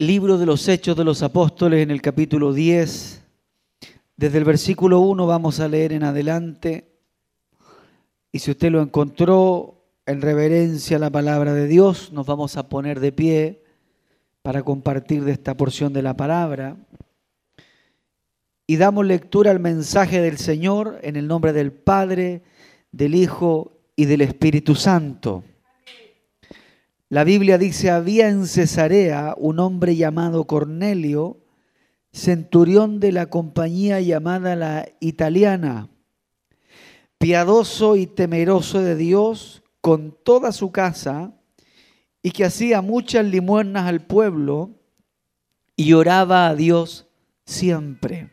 Libro de los Hechos de los Apóstoles en el capítulo 10. Desde el versículo 1 vamos a leer en adelante. Y si usted lo encontró en reverencia a la palabra de Dios, nos vamos a poner de pie para compartir de esta porción de la palabra. Y damos lectura al mensaje del Señor en el nombre del Padre, del Hijo y del Espíritu Santo. La Biblia dice, había en Cesarea un hombre llamado Cornelio, centurión de la compañía llamada la italiana, piadoso y temeroso de Dios con toda su casa, y que hacía muchas limosnas al pueblo y oraba a Dios siempre.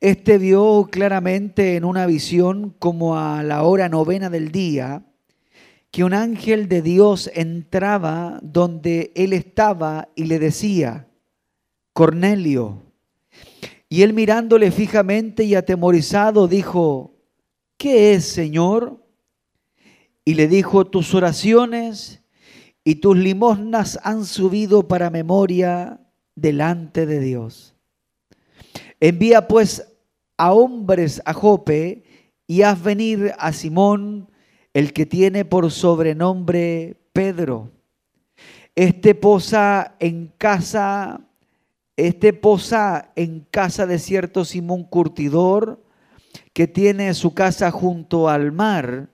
Este vio claramente en una visión como a la hora novena del día, que un ángel de Dios entraba donde él estaba y le decía, Cornelio. Y él mirándole fijamente y atemorizado dijo, ¿qué es, Señor? Y le dijo, tus oraciones y tus limosnas han subido para memoria delante de Dios. Envía pues a hombres a Jope y haz venir a Simón, el que tiene por sobrenombre Pedro. Este posa en casa, este posa en casa de cierto Simón Curtidor, que tiene su casa junto al mar,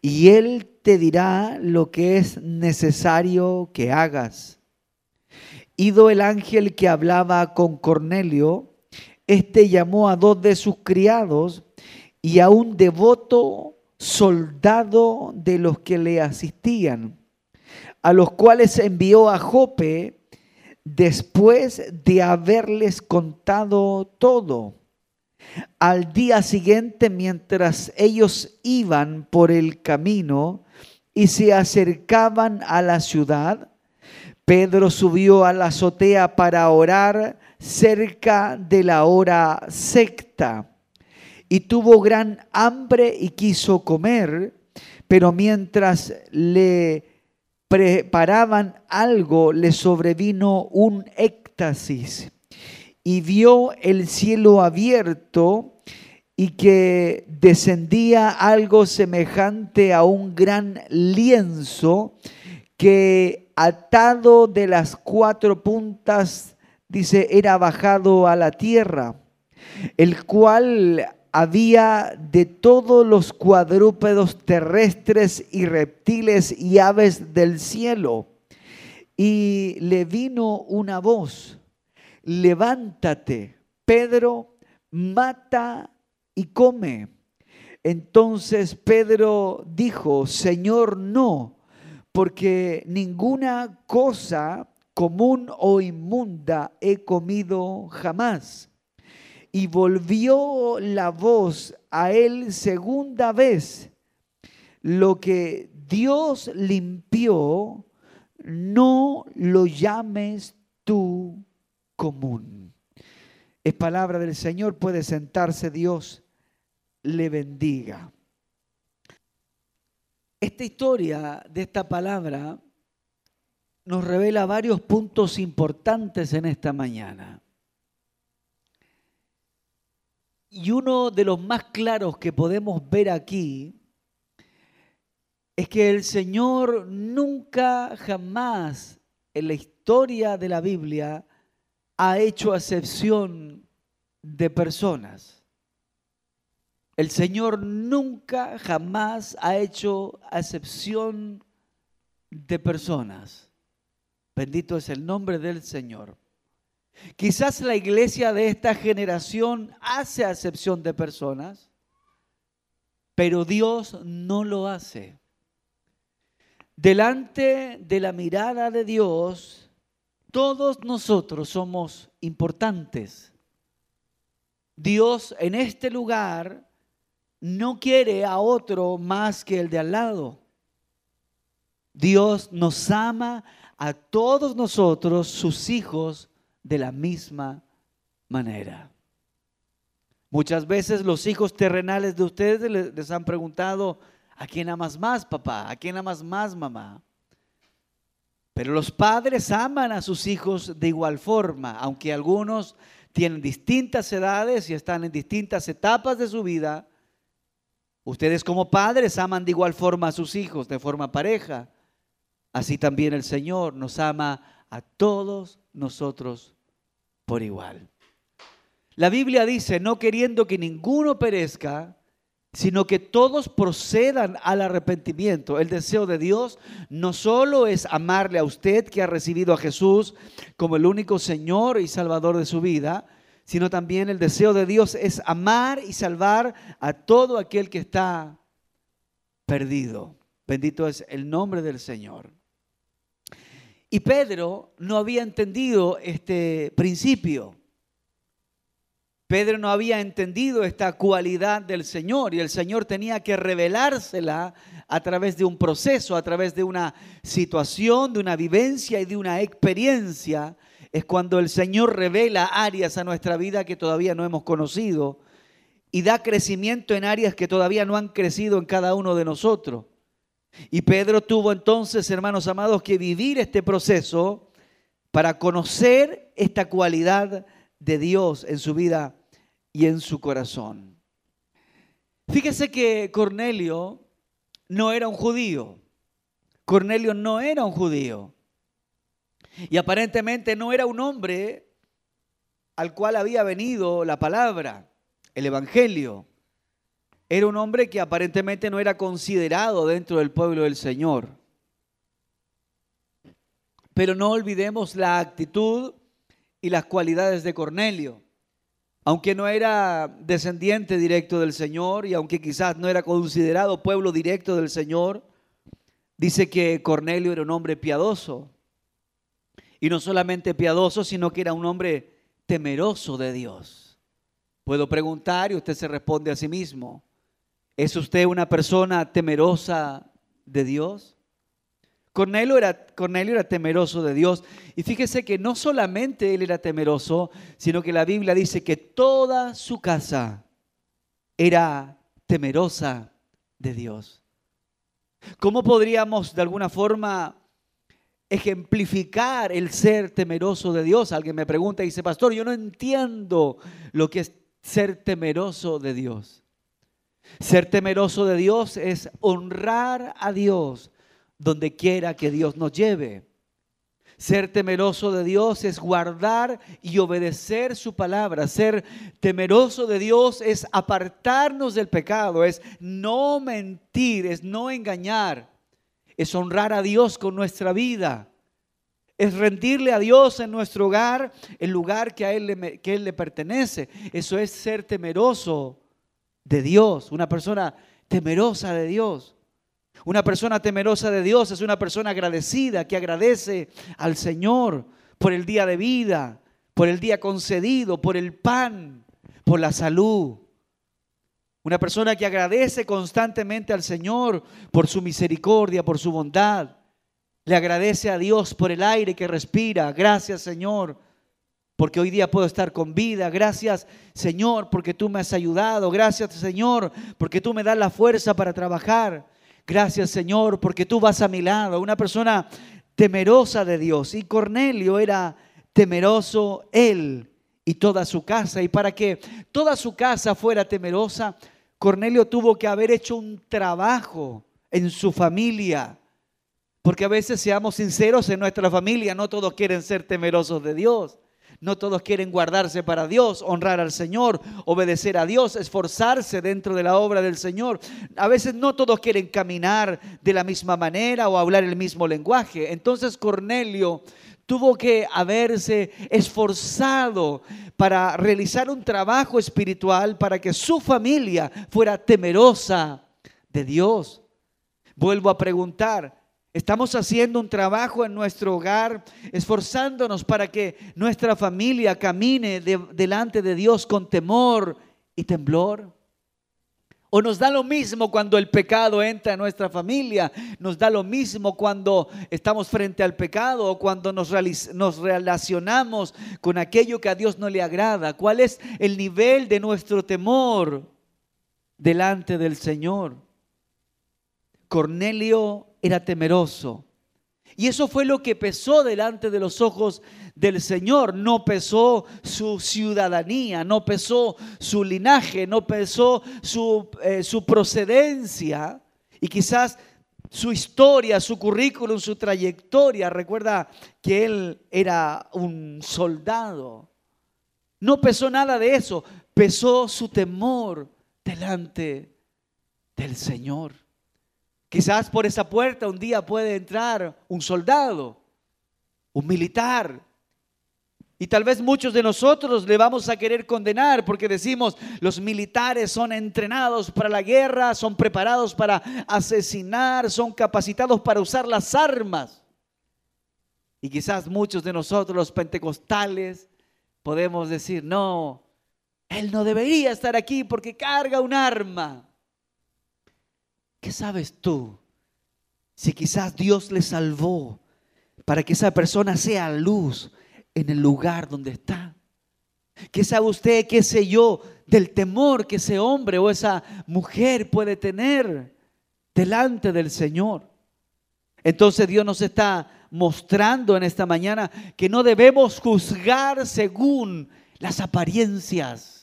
y él te dirá lo que es necesario que hagas. Ido el ángel que hablaba con Cornelio, este llamó a dos de sus criados y a un devoto soldado de los que le asistían, a los cuales envió a Jope después de haberles contado todo. Al día siguiente, mientras ellos iban por el camino y se acercaban a la ciudad, Pedro subió a la azotea para orar cerca de la hora secta y tuvo gran hambre y quiso comer, pero mientras le preparaban algo, le sobrevino un éxtasis. Y vio el cielo abierto y que descendía algo semejante a un gran lienzo que atado de las cuatro puntas, dice, era bajado a la tierra, el cual había de todos los cuadrúpedos terrestres y reptiles y aves del cielo. Y le vino una voz, levántate, Pedro, mata y come. Entonces Pedro dijo, Señor, no, porque ninguna cosa común o inmunda he comido jamás y volvió la voz a él segunda vez. Lo que Dios limpió, no lo llames tú común. Es palabra del Señor, puede sentarse Dios, le bendiga. Esta historia de esta palabra nos revela varios puntos importantes en esta mañana. Y uno de los más claros que podemos ver aquí es que el Señor nunca, jamás en la historia de la Biblia ha hecho acepción de personas. El Señor nunca, jamás ha hecho acepción de personas. Bendito es el nombre del Señor. Quizás la iglesia de esta generación hace acepción de personas, pero Dios no lo hace. Delante de la mirada de Dios, todos nosotros somos importantes. Dios en este lugar no quiere a otro más que el de al lado. Dios nos ama a todos nosotros, sus hijos, de la misma manera. Muchas veces los hijos terrenales de ustedes les han preguntado, ¿a quién amas más, papá? ¿A quién amas más, mamá? Pero los padres aman a sus hijos de igual forma, aunque algunos tienen distintas edades y están en distintas etapas de su vida. Ustedes como padres aman de igual forma a sus hijos, de forma pareja. Así también el Señor nos ama a todos nosotros por igual. La Biblia dice, no queriendo que ninguno perezca, sino que todos procedan al arrepentimiento. El deseo de Dios no solo es amarle a usted que ha recibido a Jesús como el único Señor y Salvador de su vida, sino también el deseo de Dios es amar y salvar a todo aquel que está perdido. Bendito es el nombre del Señor. Y Pedro no había entendido este principio. Pedro no había entendido esta cualidad del Señor y el Señor tenía que revelársela a través de un proceso, a través de una situación, de una vivencia y de una experiencia. Es cuando el Señor revela áreas a nuestra vida que todavía no hemos conocido y da crecimiento en áreas que todavía no han crecido en cada uno de nosotros. Y Pedro tuvo entonces, hermanos amados, que vivir este proceso para conocer esta cualidad de Dios en su vida y en su corazón. Fíjese que Cornelio no era un judío. Cornelio no era un judío. Y aparentemente no era un hombre al cual había venido la palabra, el Evangelio. Era un hombre que aparentemente no era considerado dentro del pueblo del Señor. Pero no olvidemos la actitud y las cualidades de Cornelio. Aunque no era descendiente directo del Señor y aunque quizás no era considerado pueblo directo del Señor, dice que Cornelio era un hombre piadoso. Y no solamente piadoso, sino que era un hombre temeroso de Dios. Puedo preguntar y usted se responde a sí mismo. ¿Es usted una persona temerosa de Dios? Cornelio era, Cornelio era temeroso de Dios. Y fíjese que no solamente él era temeroso, sino que la Biblia dice que toda su casa era temerosa de Dios. ¿Cómo podríamos de alguna forma ejemplificar el ser temeroso de Dios? Alguien me pregunta y dice, pastor, yo no entiendo lo que es ser temeroso de Dios. Ser temeroso de Dios es honrar a Dios donde quiera que Dios nos lleve. Ser temeroso de Dios es guardar y obedecer su palabra. Ser temeroso de Dios es apartarnos del pecado, es no mentir, es no engañar, es honrar a Dios con nuestra vida, es rendirle a Dios en nuestro hogar el lugar que a Él le, que él le pertenece. Eso es ser temeroso de Dios, una persona temerosa de Dios. Una persona temerosa de Dios es una persona agradecida, que agradece al Señor por el día de vida, por el día concedido, por el pan, por la salud. Una persona que agradece constantemente al Señor por su misericordia, por su bondad. Le agradece a Dios por el aire que respira. Gracias Señor, porque hoy día puedo estar con vida. Gracias Señor, porque tú me has ayudado. Gracias Señor, porque tú me das la fuerza para trabajar. Gracias Señor porque tú vas a mi lado. Una persona temerosa de Dios. Y Cornelio era temeroso él y toda su casa. Y para que toda su casa fuera temerosa, Cornelio tuvo que haber hecho un trabajo en su familia. Porque a veces, seamos sinceros, en nuestra familia no todos quieren ser temerosos de Dios. No todos quieren guardarse para Dios, honrar al Señor, obedecer a Dios, esforzarse dentro de la obra del Señor. A veces no todos quieren caminar de la misma manera o hablar el mismo lenguaje. Entonces Cornelio tuvo que haberse esforzado para realizar un trabajo espiritual para que su familia fuera temerosa de Dios. Vuelvo a preguntar, Estamos haciendo un trabajo en nuestro hogar, esforzándonos para que nuestra familia camine delante de Dios con temor y temblor. O nos da lo mismo cuando el pecado entra en nuestra familia, nos da lo mismo cuando estamos frente al pecado o cuando nos, nos relacionamos con aquello que a Dios no le agrada. ¿Cuál es el nivel de nuestro temor delante del Señor? Cornelio era temeroso. Y eso fue lo que pesó delante de los ojos del Señor. No pesó su ciudadanía, no pesó su linaje, no pesó su, eh, su procedencia y quizás su historia, su currículum, su trayectoria. Recuerda que él era un soldado. No pesó nada de eso, pesó su temor delante del Señor. Quizás por esa puerta un día puede entrar un soldado, un militar. Y tal vez muchos de nosotros le vamos a querer condenar porque decimos, los militares son entrenados para la guerra, son preparados para asesinar, son capacitados para usar las armas. Y quizás muchos de nosotros, los pentecostales, podemos decir, no, él no debería estar aquí porque carga un arma. ¿Qué sabes tú si quizás Dios le salvó para que esa persona sea luz en el lugar donde está? ¿Qué sabe usted, qué sé yo, del temor que ese hombre o esa mujer puede tener delante del Señor? Entonces Dios nos está mostrando en esta mañana que no debemos juzgar según las apariencias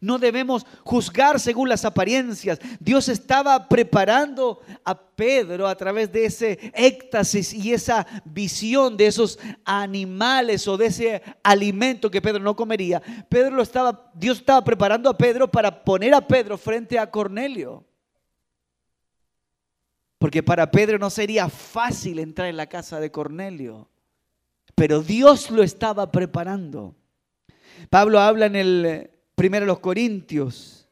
no debemos juzgar según las apariencias. Dios estaba preparando a Pedro a través de ese éxtasis y esa visión de esos animales o de ese alimento que Pedro no comería. Pedro lo estaba, Dios estaba preparando a Pedro para poner a Pedro frente a Cornelio. Porque para Pedro no sería fácil entrar en la casa de Cornelio. Pero Dios lo estaba preparando. Pablo habla en el Primero los Corintios,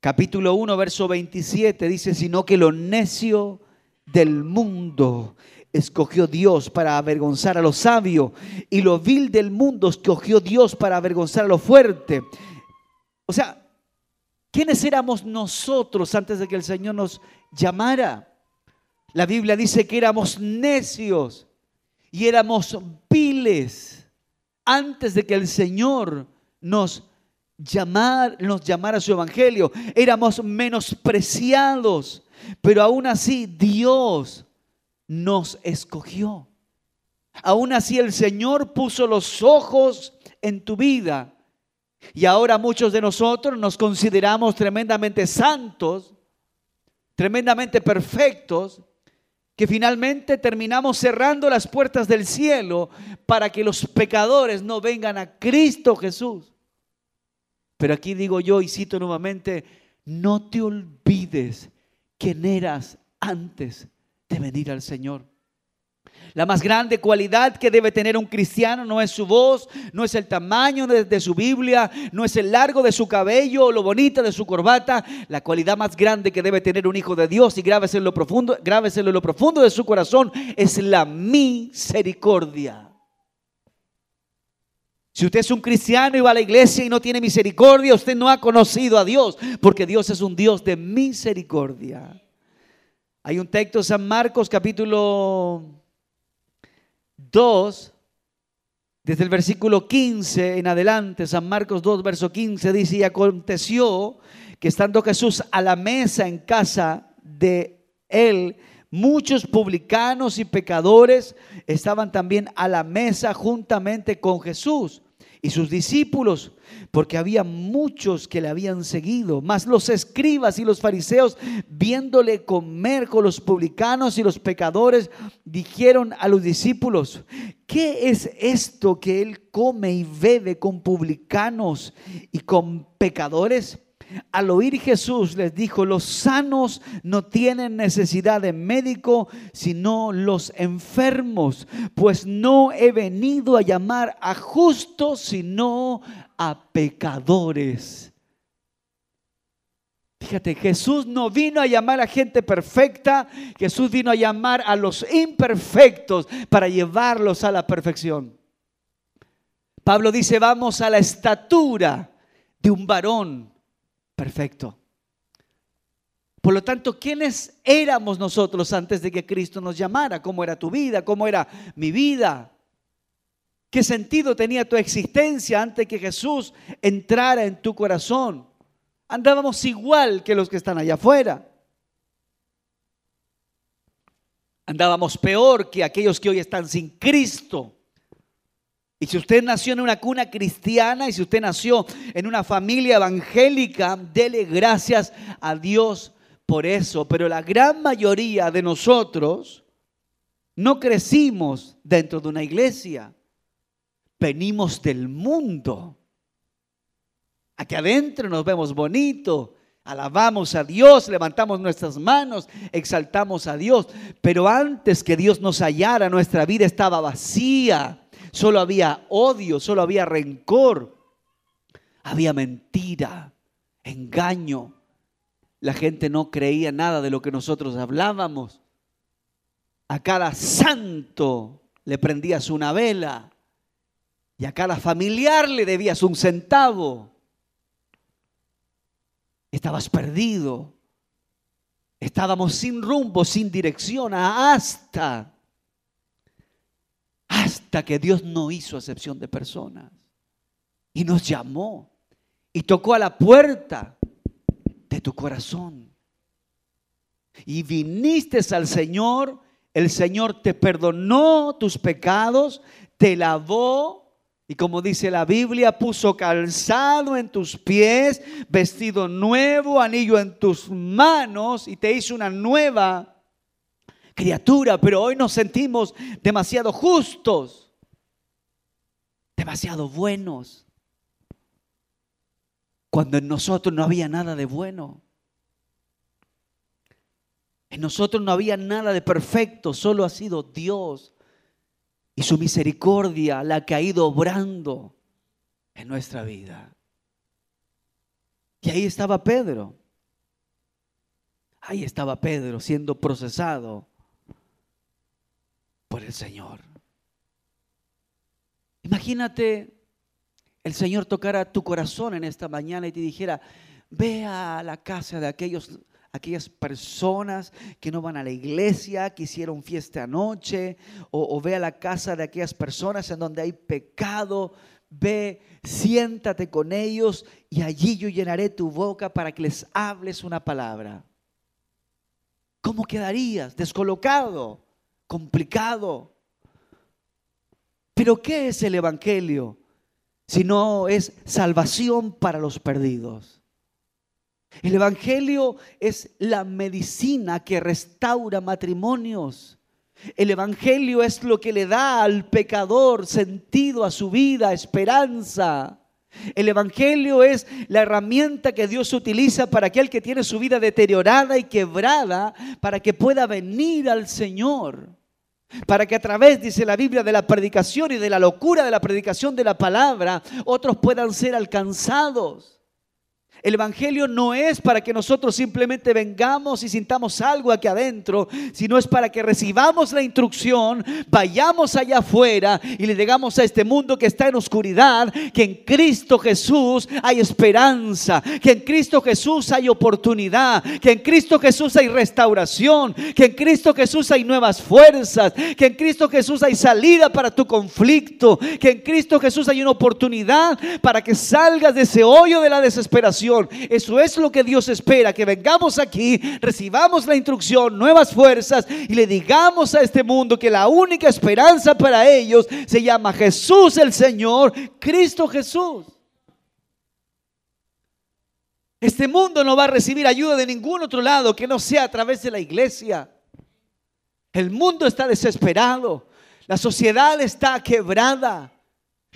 capítulo 1, verso 27, dice, sino que lo necio del mundo escogió Dios para avergonzar a lo sabio y lo vil del mundo escogió Dios para avergonzar a lo fuerte. O sea, ¿quiénes éramos nosotros antes de que el Señor nos llamara? La Biblia dice que éramos necios y éramos viles antes de que el Señor nos llamar, nos llamar a su evangelio. Éramos menospreciados, pero aún así Dios nos escogió. Aún así el Señor puso los ojos en tu vida. Y ahora muchos de nosotros nos consideramos tremendamente santos, tremendamente perfectos, que finalmente terminamos cerrando las puertas del cielo para que los pecadores no vengan a Cristo Jesús. Pero aquí digo yo y cito nuevamente, no te olvides quién eras antes de venir al Señor. La más grande cualidad que debe tener un cristiano no es su voz, no es el tamaño de, su Biblia, no es el largo de su cabello o lo bonita de su corbata. La cualidad más grande que debe tener un hijo de Dios y grábese en lo profundo, grábese en lo profundo de su corazón es la misericordia. Si usted es un cristiano y va a la iglesia y no tiene misericordia, usted no ha conocido a Dios, porque Dios es un Dios de misericordia. Hay un texto, San Marcos capítulo 2, desde el versículo 15 en adelante, San Marcos 2, verso 15, dice, y aconteció que estando Jesús a la mesa en casa de él, muchos publicanos y pecadores estaban también a la mesa juntamente con Jesús y sus discípulos, porque había muchos que le habían seguido. Mas los escribas y los fariseos, viéndole comer con los publicanos y los pecadores, dijeron a los discípulos, ¿qué es esto que él come y bebe con publicanos y con pecadores? Al oír Jesús les dijo, los sanos no tienen necesidad de médico, sino los enfermos, pues no he venido a llamar a justos, sino a pecadores. Fíjate, Jesús no vino a llamar a gente perfecta, Jesús vino a llamar a los imperfectos para llevarlos a la perfección. Pablo dice, vamos a la estatura de un varón perfecto. Por lo tanto, ¿quiénes éramos nosotros antes de que Cristo nos llamara? ¿Cómo era tu vida? ¿Cómo era mi vida? ¿Qué sentido tenía tu existencia antes que Jesús entrara en tu corazón? Andábamos igual que los que están allá afuera. Andábamos peor que aquellos que hoy están sin Cristo. Y si usted nació en una cuna cristiana y si usted nació en una familia evangélica, dele gracias a Dios por eso. Pero la gran mayoría de nosotros no crecimos dentro de una iglesia. Venimos del mundo. Aquí adentro nos vemos bonito, alabamos a Dios, levantamos nuestras manos, exaltamos a Dios. Pero antes que Dios nos hallara, nuestra vida estaba vacía solo había odio, solo había rencor, había mentira, engaño. La gente no creía nada de lo que nosotros hablábamos. A cada santo le prendías una vela y a cada familiar le debías un centavo. Estabas perdido. Estábamos sin rumbo, sin dirección, hasta hasta que Dios no hizo excepción de personas. Y nos llamó. Y tocó a la puerta de tu corazón. Y viniste al Señor, el Señor te perdonó tus pecados, te lavó. Y como dice la Biblia, puso calzado en tus pies, vestido nuevo, anillo en tus manos y te hizo una nueva criatura, pero hoy nos sentimos demasiado justos, demasiado buenos, cuando en nosotros no había nada de bueno. En nosotros no había nada de perfecto, solo ha sido Dios y su misericordia la que ha ido obrando en nuestra vida. Y ahí estaba Pedro. Ahí estaba Pedro siendo procesado el Señor. Imagínate el Señor tocara tu corazón en esta mañana y te dijera, ve a la casa de aquellos, aquellas personas que no van a la iglesia, que hicieron fiesta anoche, o, o ve a la casa de aquellas personas en donde hay pecado, ve, siéntate con ellos y allí yo llenaré tu boca para que les hables una palabra. ¿Cómo quedarías? Descolocado complicado. Pero ¿qué es el Evangelio? Si no es salvación para los perdidos. El Evangelio es la medicina que restaura matrimonios. El Evangelio es lo que le da al pecador sentido a su vida, esperanza. El Evangelio es la herramienta que Dios utiliza para aquel que tiene su vida deteriorada y quebrada, para que pueda venir al Señor. Para que a través, dice la Biblia, de la predicación y de la locura de la predicación de la palabra, otros puedan ser alcanzados. El Evangelio no es para que nosotros simplemente vengamos y sintamos algo aquí adentro, sino es para que recibamos la instrucción, vayamos allá afuera y le digamos a este mundo que está en oscuridad que en Cristo Jesús hay esperanza, que en Cristo Jesús hay oportunidad, que en Cristo Jesús hay restauración, que en Cristo Jesús hay nuevas fuerzas, que en Cristo Jesús hay salida para tu conflicto, que en Cristo Jesús hay una oportunidad para que salgas de ese hoyo de la desesperación eso es lo que Dios espera, que vengamos aquí, recibamos la instrucción, nuevas fuerzas y le digamos a este mundo que la única esperanza para ellos se llama Jesús el Señor, Cristo Jesús. Este mundo no va a recibir ayuda de ningún otro lado que no sea a través de la iglesia. El mundo está desesperado. La sociedad está quebrada.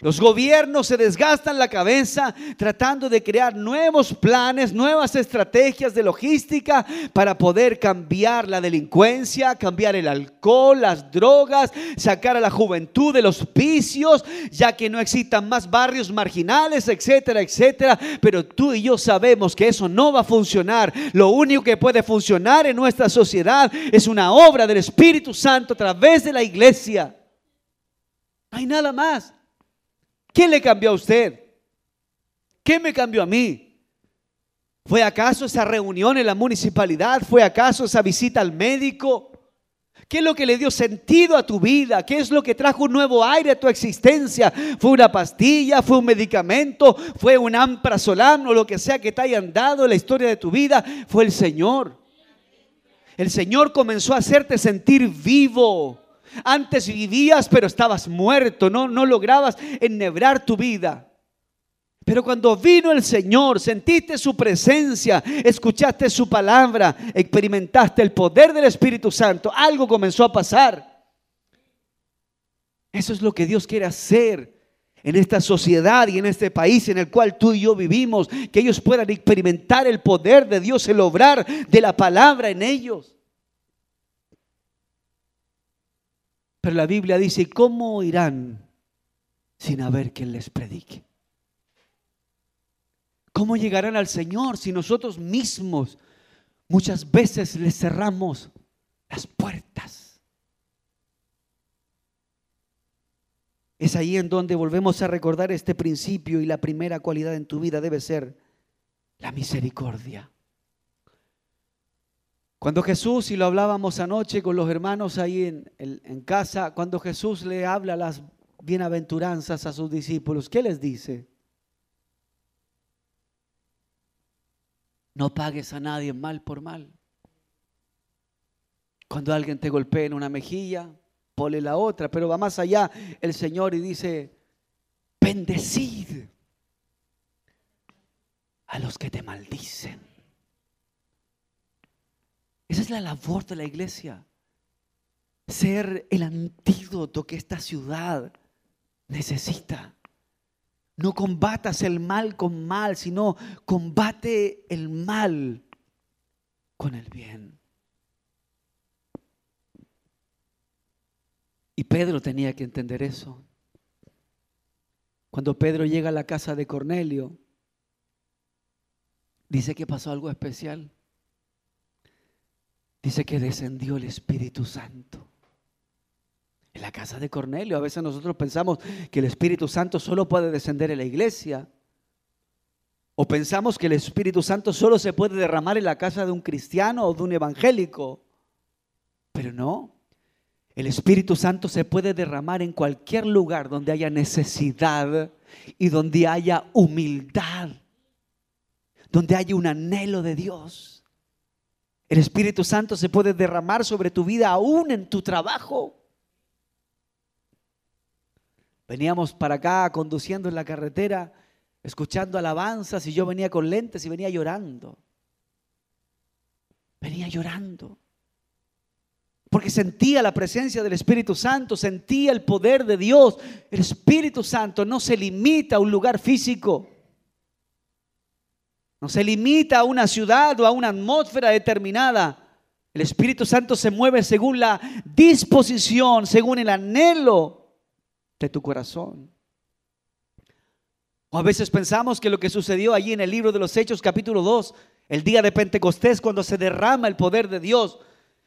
Los gobiernos se desgastan la cabeza tratando de crear nuevos planes, nuevas estrategias de logística para poder cambiar la delincuencia, cambiar el alcohol, las drogas, sacar a la juventud de los vicios, ya que no existan más barrios marginales, etcétera, etcétera. Pero tú y yo sabemos que eso no va a funcionar. Lo único que puede funcionar en nuestra sociedad es una obra del Espíritu Santo a través de la iglesia. Hay nada más. ¿Quién le cambió a usted? ¿Qué me cambió a mí? ¿Fue acaso esa reunión en la municipalidad? ¿Fue acaso esa visita al médico? ¿Qué es lo que le dio sentido a tu vida? ¿Qué es lo que trajo un nuevo aire a tu existencia? ¿Fue una pastilla? ¿Fue un medicamento? ¿Fue un amprazolán o lo que sea que te hayan dado en la historia de tu vida? Fue el Señor. El Señor comenzó a hacerte sentir vivo. Antes vivías, pero estabas muerto, no, no lograbas ennebrar tu vida. Pero cuando vino el Señor, sentiste su presencia, escuchaste su palabra, experimentaste el poder del Espíritu Santo, algo comenzó a pasar. Eso es lo que Dios quiere hacer en esta sociedad y en este país en el cual tú y yo vivimos, que ellos puedan experimentar el poder de Dios, el obrar de la palabra en ellos. Pero la Biblia dice, ¿cómo irán sin haber quien les predique? ¿Cómo llegarán al Señor si nosotros mismos muchas veces les cerramos las puertas? Es ahí en donde volvemos a recordar este principio y la primera cualidad en tu vida debe ser la misericordia. Cuando Jesús, y lo hablábamos anoche con los hermanos ahí en, casa, cuando Jesús le habla las bienaventuranzas a sus discípulos, ¿qué les dice? No pagues a nadie mal por mal. Cuando alguien te golpea en una mejilla, pole la otra, pero va más allá el Señor y dice, bendecid a los que te maldicen. Esa es la labor de la iglesia, ser el antídoto que esta ciudad necesita. No combatas el mal con mal, sino combate el mal con el bien. Y Pedro tenía que entender eso. Cuando Pedro llega a la casa de Cornelio, dice que pasó algo especial. Dice que descendió el Espíritu Santo. En la casa de Cornelio. A veces nosotros pensamos que el Espíritu Santo solo puede descender en la iglesia. O pensamos que el Espíritu Santo solo se puede derramar en la casa de un cristiano o de un evangélico. Pero no. El Espíritu Santo se puede derramar en cualquier lugar donde haya necesidad y donde haya humildad. Donde haya un anhelo de Dios. El Espíritu Santo se puede derramar sobre tu vida aún en tu trabajo. Veníamos para acá conduciendo en la carretera, escuchando alabanzas y yo venía con lentes y venía llorando. Venía llorando. Porque sentía la presencia del Espíritu Santo, sentía el poder de Dios. El Espíritu Santo no se limita a un lugar físico. No se limita a una ciudad o a una atmósfera determinada. El Espíritu Santo se mueve según la disposición, según el anhelo de tu corazón. O a veces pensamos que lo que sucedió allí en el libro de los Hechos capítulo 2, el día de Pentecostés, cuando se derrama el poder de Dios,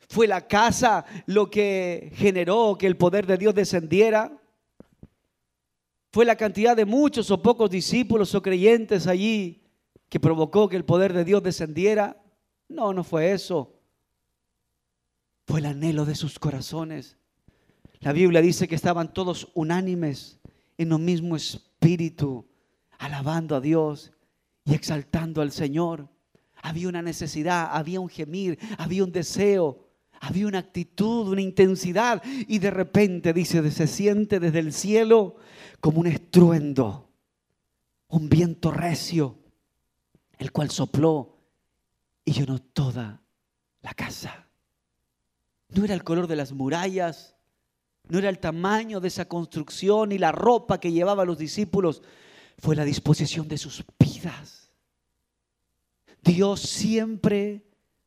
fue la casa lo que generó que el poder de Dios descendiera. Fue la cantidad de muchos o pocos discípulos o creyentes allí que provocó que el poder de Dios descendiera. No, no fue eso. Fue el anhelo de sus corazones. La Biblia dice que estaban todos unánimes en un mismo espíritu, alabando a Dios y exaltando al Señor. Había una necesidad, había un gemir, había un deseo, había una actitud, una intensidad. Y de repente, dice, se siente desde el cielo como un estruendo, un viento recio, el cual sopló y llenó toda la casa. No era el color de las murallas, no era el tamaño de esa construcción y la ropa que llevaban los discípulos, fue la disposición de sus vidas. Dios siempre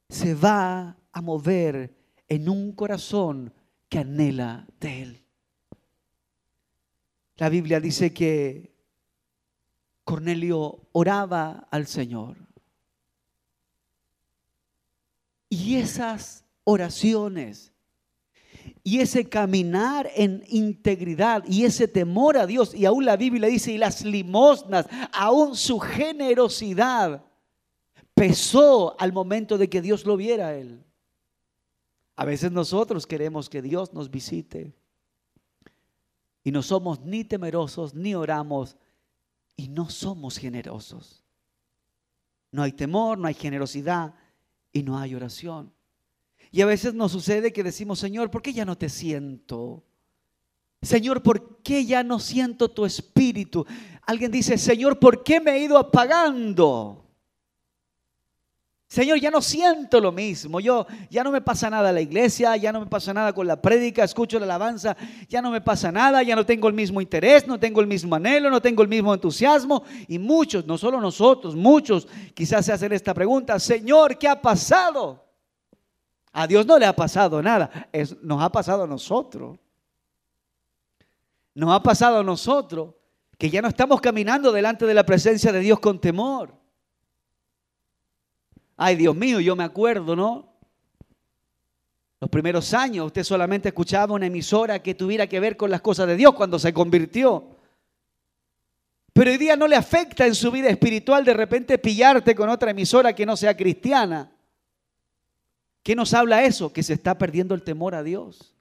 se va a mover en un corazón que anhela de Él. La Biblia dice que Cornelio oraba al Señor. Y esas oraciones y ese caminar en integridad y ese temor a Dios. Y aún la Biblia dice, y las limosnas, aún su generosidad pesó al momento de que Dios lo viera a él. A veces nosotros queremos que Dios nos visite y no somos ni temerosos ni oramos y no somos generosos. No hay temor, no hay generosidad y no hay oración. Y a veces nos sucede que decimos, Señor, ¿por qué ya no te siento? Señor, ¿por qué ya no siento tu espíritu? Alguien dice, Señor, ¿por qué me he ido apagando? Señor, ya no siento lo mismo. Yo ya no me pasa nada a la iglesia, ya no me pasa nada con la prédica, escucho la alabanza, ya no me pasa nada, ya no tengo el mismo interés, no tengo el mismo anhelo, no tengo el mismo entusiasmo. Y muchos, no solo nosotros, muchos quizás se hacen esta pregunta, Señor, ¿qué ha pasado? A Dios no le ha pasado nada, nos ha pasado a nosotros. Nos ha pasado a nosotros que ya no estamos caminando delante de la presencia de Dios con temor. Ay, Dios mío, yo me acuerdo, ¿no? Los primeros años usted solamente escuchaba una emisora que tuviera que ver con las cosas de Dios cuando se convirtió. Pero hoy día no le afecta en su vida espiritual de repente pillarte con otra emisora que no sea cristiana. ¿Qué nos habla eso? Que se está perdiendo el temor a Dios.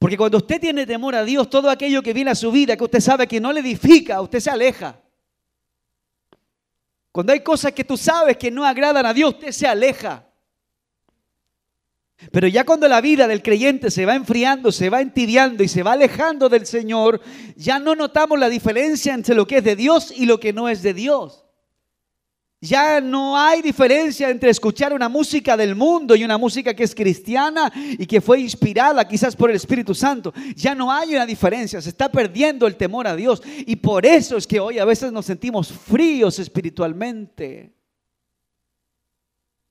Porque cuando usted tiene temor a Dios, todo aquello que viene a su vida, que usted sabe que no le edifica, usted se aleja. Cuando hay cosas que tú sabes que no agradan a Dios, usted se aleja. Pero ya cuando la vida del creyente se va enfriando, se va entibiando y se va alejando del Señor, ya no notamos la diferencia entre lo que es de Dios y lo que no es de Dios. Ya no hay diferencia entre escuchar una música del mundo y una música que es cristiana y que fue inspirada quizás por el Espíritu Santo. Ya no hay una diferencia, se está perdiendo el temor a Dios. Y por eso es que hoy a veces nos sentimos fríos espiritualmente.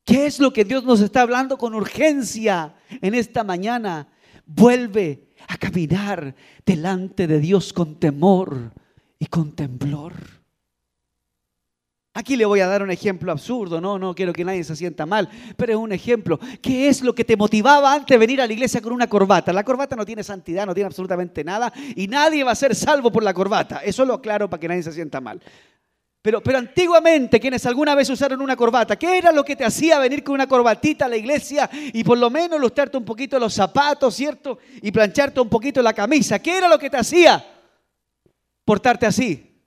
¿Qué es lo que Dios nos está hablando con urgencia en esta mañana? Vuelve a caminar delante de Dios con temor y con temblor. Aquí le voy a dar un ejemplo absurdo, no, no quiero que nadie se sienta mal, pero es un ejemplo. ¿Qué es lo que te motivaba antes de venir a la iglesia con una corbata? La corbata no tiene santidad, no tiene absolutamente nada y nadie va a ser salvo por la corbata. Eso lo aclaro para que nadie se sienta mal. Pero, pero antiguamente, quienes alguna vez usaron una corbata, ¿qué era lo que te hacía venir con una corbatita a la iglesia y por lo menos lustrarte un poquito los zapatos, ¿cierto? Y plancharte un poquito la camisa? ¿Qué era lo que te hacía portarte así?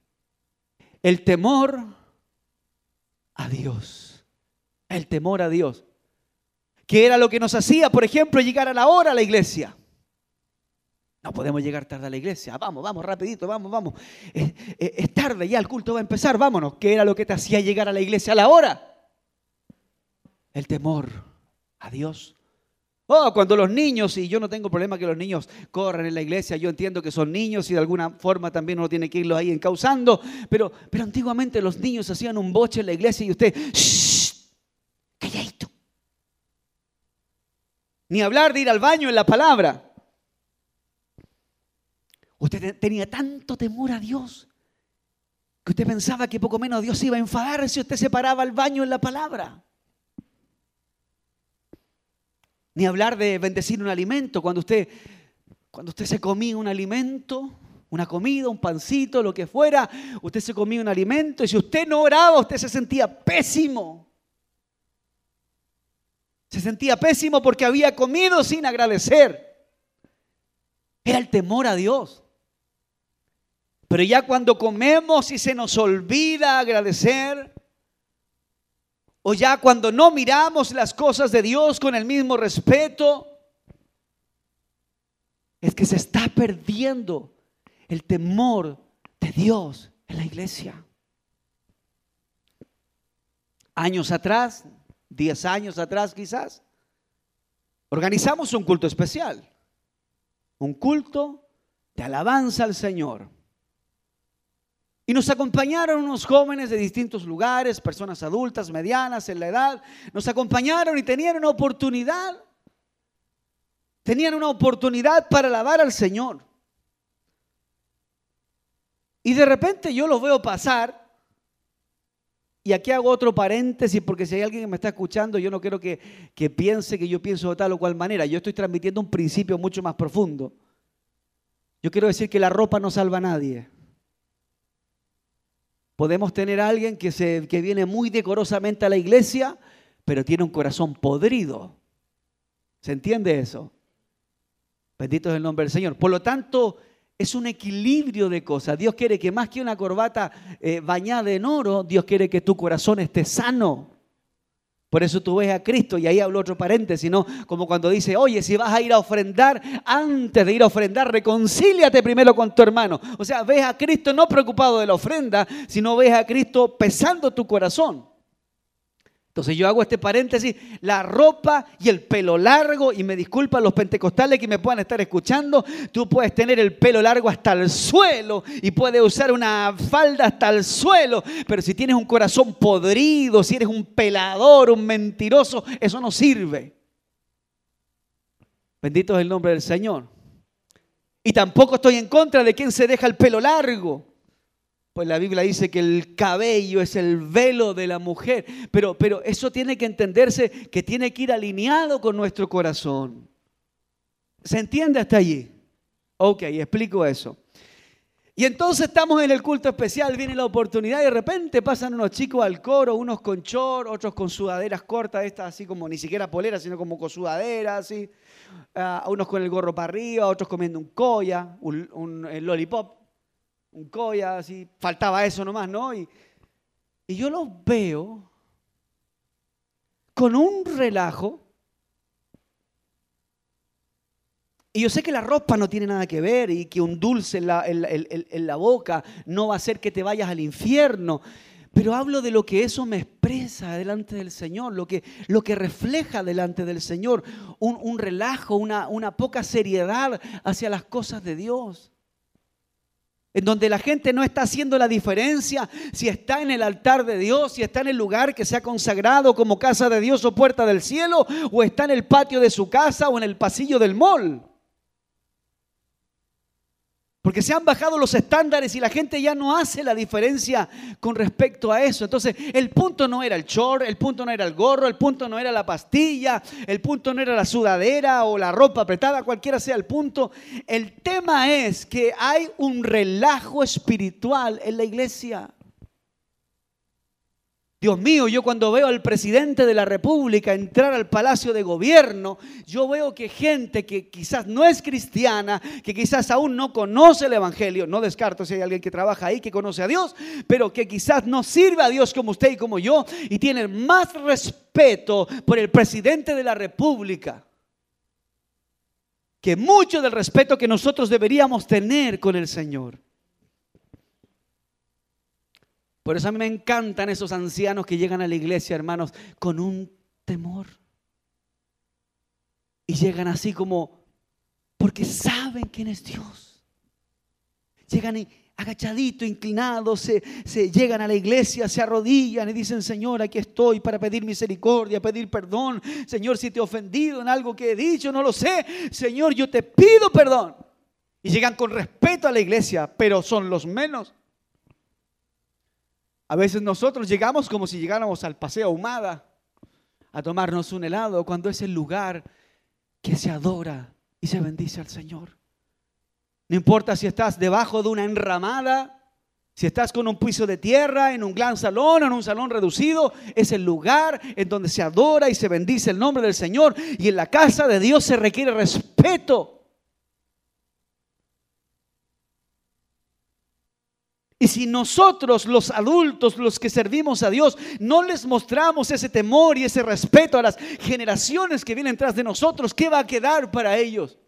El temor a Dios. El temor a Dios. Que era lo que nos hacía, por ejemplo, llegar a la hora a la iglesia. No podemos llegar tarde a la iglesia. Vamos, vamos, rapidito, vamos, vamos. Es, tarde, ya el culto va a empezar, vámonos. ¿Qué era lo que te hacía llegar a la iglesia a la hora? El temor a Dios. Oh, cuando los niños, y yo no tengo problema que los niños corran en la iglesia, yo entiendo que son niños y de alguna forma también uno tiene que irlos ahí encauzando, pero, pero antiguamente los niños hacían un boche en la iglesia y usted, shh, calladito. Ni hablar de ir al baño en la palabra. Usted tenía tanto temor a Dios que usted pensaba que poco menos Dios iba a enfadar si usted se paraba al baño en la palabra. Ni hablar de bendecir un alimento. Cuando usted, cuando usted se comía un alimento, una comida, un pancito, lo que fuera, usted se comía un alimento y si usted no oraba, usted se sentía pésimo. Se sentía pésimo porque había comido sin agradecer. Era el temor a Dios. Pero ya cuando comemos y se nos olvida agradecer, o ya cuando no miramos las cosas de Dios con el mismo respeto, es que se está perdiendo el temor de Dios en la iglesia. Años atrás, diez años atrás quizás, organizamos un culto especial, un culto de alabanza al Señor. Y nos acompañaron unos jóvenes de distintos lugares, personas adultas, medianas en la edad. Nos acompañaron y tenían una oportunidad. Tenían una oportunidad para alabar al Señor. Y de repente yo los veo pasar. Y aquí hago otro paréntesis porque si hay alguien que me está escuchando, yo no quiero que, que piense que yo pienso de tal o cual manera. Yo estoy transmitiendo un principio mucho más profundo. Yo quiero decir que la ropa no salva a nadie. Podemos tener a alguien que, se, que viene muy decorosamente a la iglesia, pero tiene un corazón podrido. ¿Se entiende eso? Bendito es el nombre del Señor. Por lo tanto, es un equilibrio de cosas. Dios quiere que más que una corbata eh, bañada en oro, Dios quiere que tu corazón esté sano. Por eso tú ves a Cristo, y ahí hablo otro paréntesis, ¿no? Como cuando dice, oye, si vas a ir a ofrendar, antes de ir a ofrendar, reconcíliate primero con tu hermano. O sea, ves a Cristo no preocupado de la ofrenda, sino ves a Cristo pesando tu corazón. Entonces yo hago este paréntesis, la ropa y el pelo largo, y me disculpan los pentecostales que me puedan estar escuchando, tú puedes tener el pelo largo hasta el suelo y puedes usar una falda hasta el suelo, pero si tienes un corazón podrido, si eres un pelador, un mentiroso, eso no sirve. Bendito es el nombre del Señor. Y tampoco estoy en contra de quien se deja el pelo largo. Pues la Biblia dice que el cabello es el velo de la mujer, pero, pero eso tiene que entenderse que tiene que ir alineado con nuestro corazón. ¿Se entiende hasta allí? Ok, explico eso. Y entonces estamos en el culto especial, viene la oportunidad y de repente pasan unos chicos al coro, unos con chor, otros con sudaderas cortas, estas así como ni siquiera poleras, sino como con sudaderas, así. Uh, unos con el gorro para arriba, otros comiendo un coya, un lollipop un coya, así, faltaba eso nomás, ¿no? Y, y yo los veo con un relajo. Y yo sé que la ropa no tiene nada que ver y que un dulce en la, en la, boca no va a hacer que te vayas al infierno. Pero hablo de lo que eso me expresa delante del Señor, lo que, lo que refleja delante del Señor, un, un relajo, una, una poca seriedad hacia las cosas de Dios en donde la gente no está haciendo la diferencia si está en el altar de Dios, si está en el lugar que se ha consagrado como casa de Dios o puerta del cielo, o está en el patio de su casa o en el pasillo del mall. Porque se han bajado los estándares y la gente ya no hace la diferencia con respecto a eso. Entonces, el punto no era el short, el punto no era el gorro, el punto no era la pastilla, el punto no era la sudadera o la ropa apretada, cualquiera sea el punto. El tema es que hay un relajo espiritual en la iglesia. Dios mío, yo cuando veo al presidente de la República entrar al palacio de gobierno, yo veo que gente que quizás no es cristiana, que quizás aún no conoce el Evangelio, no descarto si hay alguien que trabaja ahí que conoce a Dios, pero que quizás no sirve a Dios como usted y como yo, y tiene más respeto por el presidente de la República que mucho del respeto que nosotros deberíamos tener con el Señor. Por eso a mí me encantan esos ancianos que llegan a la iglesia, hermanos, con un temor. Y llegan así como, porque saben quién es Dios. Llegan agachaditos, inclinados, se, se, llegan a la iglesia, se arrodillan y dicen, Señor, aquí estoy para pedir misericordia, pedir perdón. Señor, si te he ofendido en algo que he dicho, no lo sé. Señor, yo te pido perdón. Y llegan con respeto a la iglesia, pero son los menos. A veces nosotros llegamos como si llegáramos al Paseo Humada a tomarnos un helado cuando es el lugar que se adora y se bendice al Señor. No importa si estás debajo de una enramada, si estás con un piso de tierra, en un gran salón en un salón reducido, es el lugar en donde se adora y se bendice el nombre del Señor. Y en la casa de Dios se requiere respeto. Y si nosotros, los adultos, los que servimos a Dios, no les mostramos ese temor y ese respeto a las generaciones que vienen tras de nosotros, ¿qué va a quedar para ellos?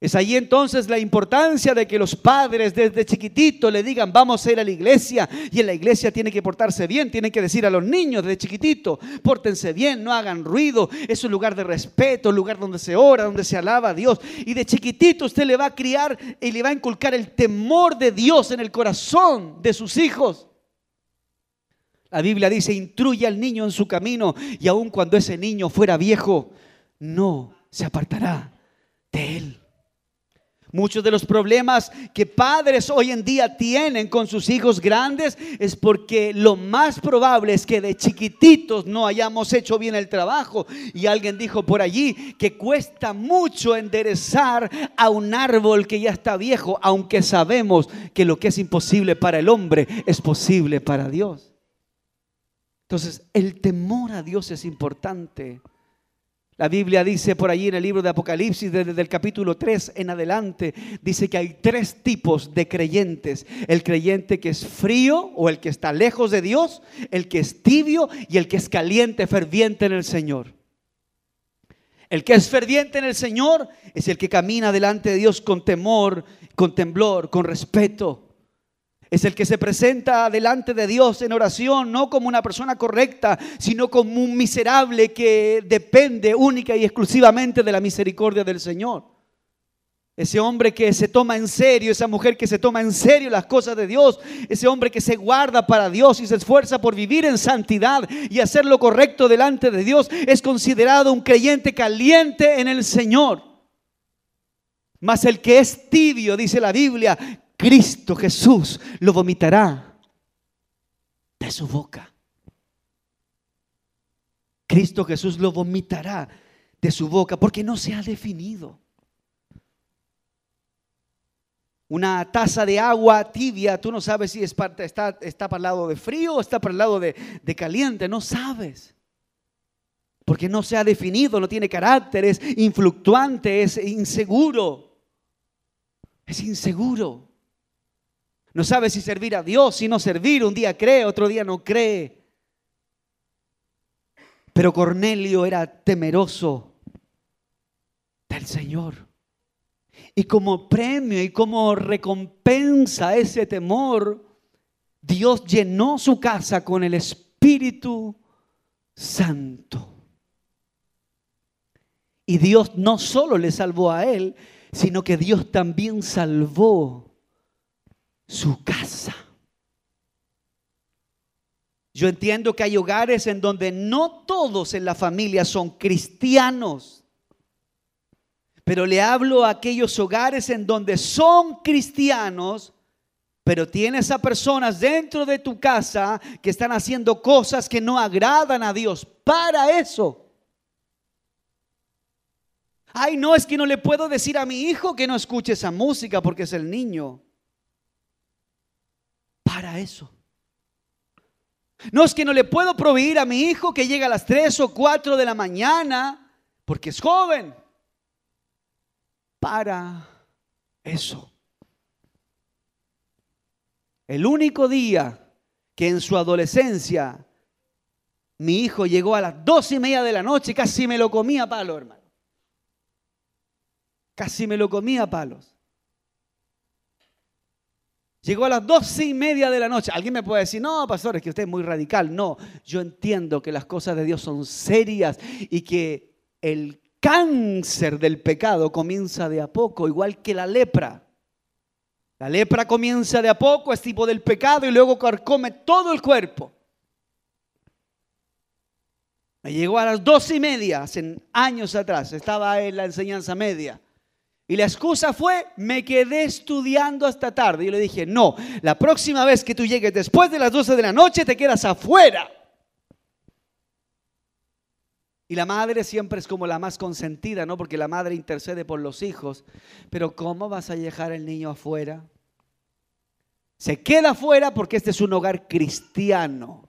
Es ahí entonces la importancia de que los padres desde chiquitito le digan, vamos a ir a la iglesia. Y en la iglesia tiene que portarse bien, tienen que decir a los niños desde chiquitito, pórtense bien, no hagan ruido. Es un lugar de respeto, un lugar donde se ora, donde se alaba a Dios. Y de chiquitito usted le va a criar y le va a inculcar el temor de Dios en el corazón de sus hijos. La Biblia dice, instruye al niño en su camino y aun cuando ese niño fuera viejo, no se apartará de él. Muchos de los problemas que padres hoy en día tienen con sus hijos grandes es porque lo más probable es que de chiquititos no hayamos hecho bien el trabajo. Y alguien dijo por allí que cuesta mucho enderezar a un árbol que ya está viejo, aunque sabemos que lo que es imposible para el hombre es posible para Dios. Entonces, el temor a Dios es importante. La Biblia dice por allí en el libro de Apocalipsis, desde el capítulo 3 en adelante, dice que hay tres tipos de creyentes. El creyente que es frío o el que está lejos de Dios, el que es tibio y el que es caliente, ferviente en el Señor. El que es ferviente en el Señor es el que camina delante de Dios con temor, con temblor, con respeto. Es el que se presenta delante de Dios en oración, no como una persona correcta, sino como un miserable que depende única y exclusivamente de la misericordia del Señor. Ese hombre que se toma en serio, esa mujer que se toma en serio las cosas de Dios, ese hombre que se guarda para Dios y se esfuerza por vivir en santidad y hacer lo correcto delante de Dios, es considerado un creyente caliente en el Señor. Mas el que es tibio, dice la Biblia, Cristo Jesús lo vomitará de su boca. Cristo Jesús lo vomitará de su boca porque no se ha definido. Una taza de agua tibia, tú no sabes si está, está para el lado de frío o está para el lado de, de caliente, no sabes porque no se ha definido, no tiene carácter, es influctuante, es inseguro. Es inseguro. No sabe si servir a Dios, si no servir. Un día cree, otro día no cree. Pero Cornelio era temeroso del Señor. Y como premio y como recompensa a ese temor, Dios llenó su casa con el Espíritu Santo. Y Dios no solo le salvó a él, sino que Dios también salvó su casa. Yo entiendo que hay hogares en donde no todos en la familia son cristianos. Pero le hablo a aquellos hogares en donde son cristianos, pero tienes a personas dentro de tu casa que están haciendo cosas que no agradan a Dios. Para eso. Ay, no, es que no le puedo decir a mi hijo que no escuche esa música porque es el niño para eso. No es que no le puedo proveer a mi hijo que llega a las 3 o 4 de la mañana porque es joven. Para eso. El único día que en su adolescencia mi hijo llegó a las dos y media de la noche, casi me lo comía a palo, hermano. Casi me lo comía a palos. Llegó a las doce y media de la noche. Alguien me puede decir, no, pastor, es que usted es muy radical. No, yo entiendo que las cosas de Dios son serias y que el cáncer del pecado comienza de a poco, igual que la lepra. La lepra comienza de a poco, es tipo del pecado y luego carcome todo el cuerpo. Me llegó a las doce y media, hace años atrás, estaba en la enseñanza media. Y la excusa fue, me quedé estudiando hasta tarde. Yo le dije, no, la próxima vez que tú llegues después de las 12 de la noche, te quedas afuera. Y la madre siempre es como la más consentida, ¿no? Porque la madre intercede por los hijos. Pero ¿cómo vas a dejar el niño afuera? Se queda afuera porque este es un hogar cristiano.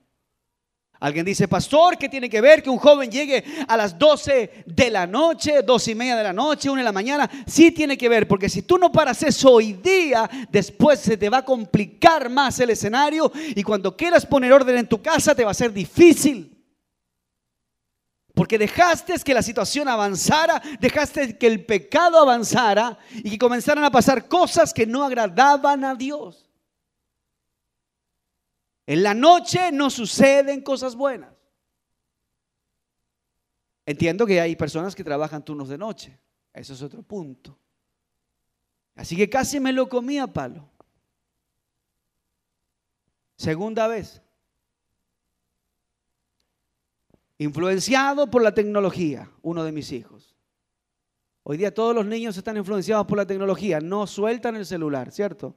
Alguien dice, pastor, ¿qué tiene que ver que un joven llegue a las 12 de la noche, 12 y media de la noche, 1 de la mañana? Sí tiene que ver, porque si tú no paras eso hoy día, después se te va a complicar más el escenario y cuando quieras poner orden en tu casa te va a ser difícil. Porque dejaste que la situación avanzara, dejaste que el pecado avanzara y que comenzaran a pasar cosas que no agradaban a Dios. En la noche no suceden cosas buenas. Entiendo que hay personas que trabajan turnos de noche. Eso es otro punto. Así que casi me lo comí a palo. Segunda vez. Influenciado por la tecnología, uno de mis hijos. Hoy día todos los niños están influenciados por la tecnología, no sueltan el celular, ¿cierto?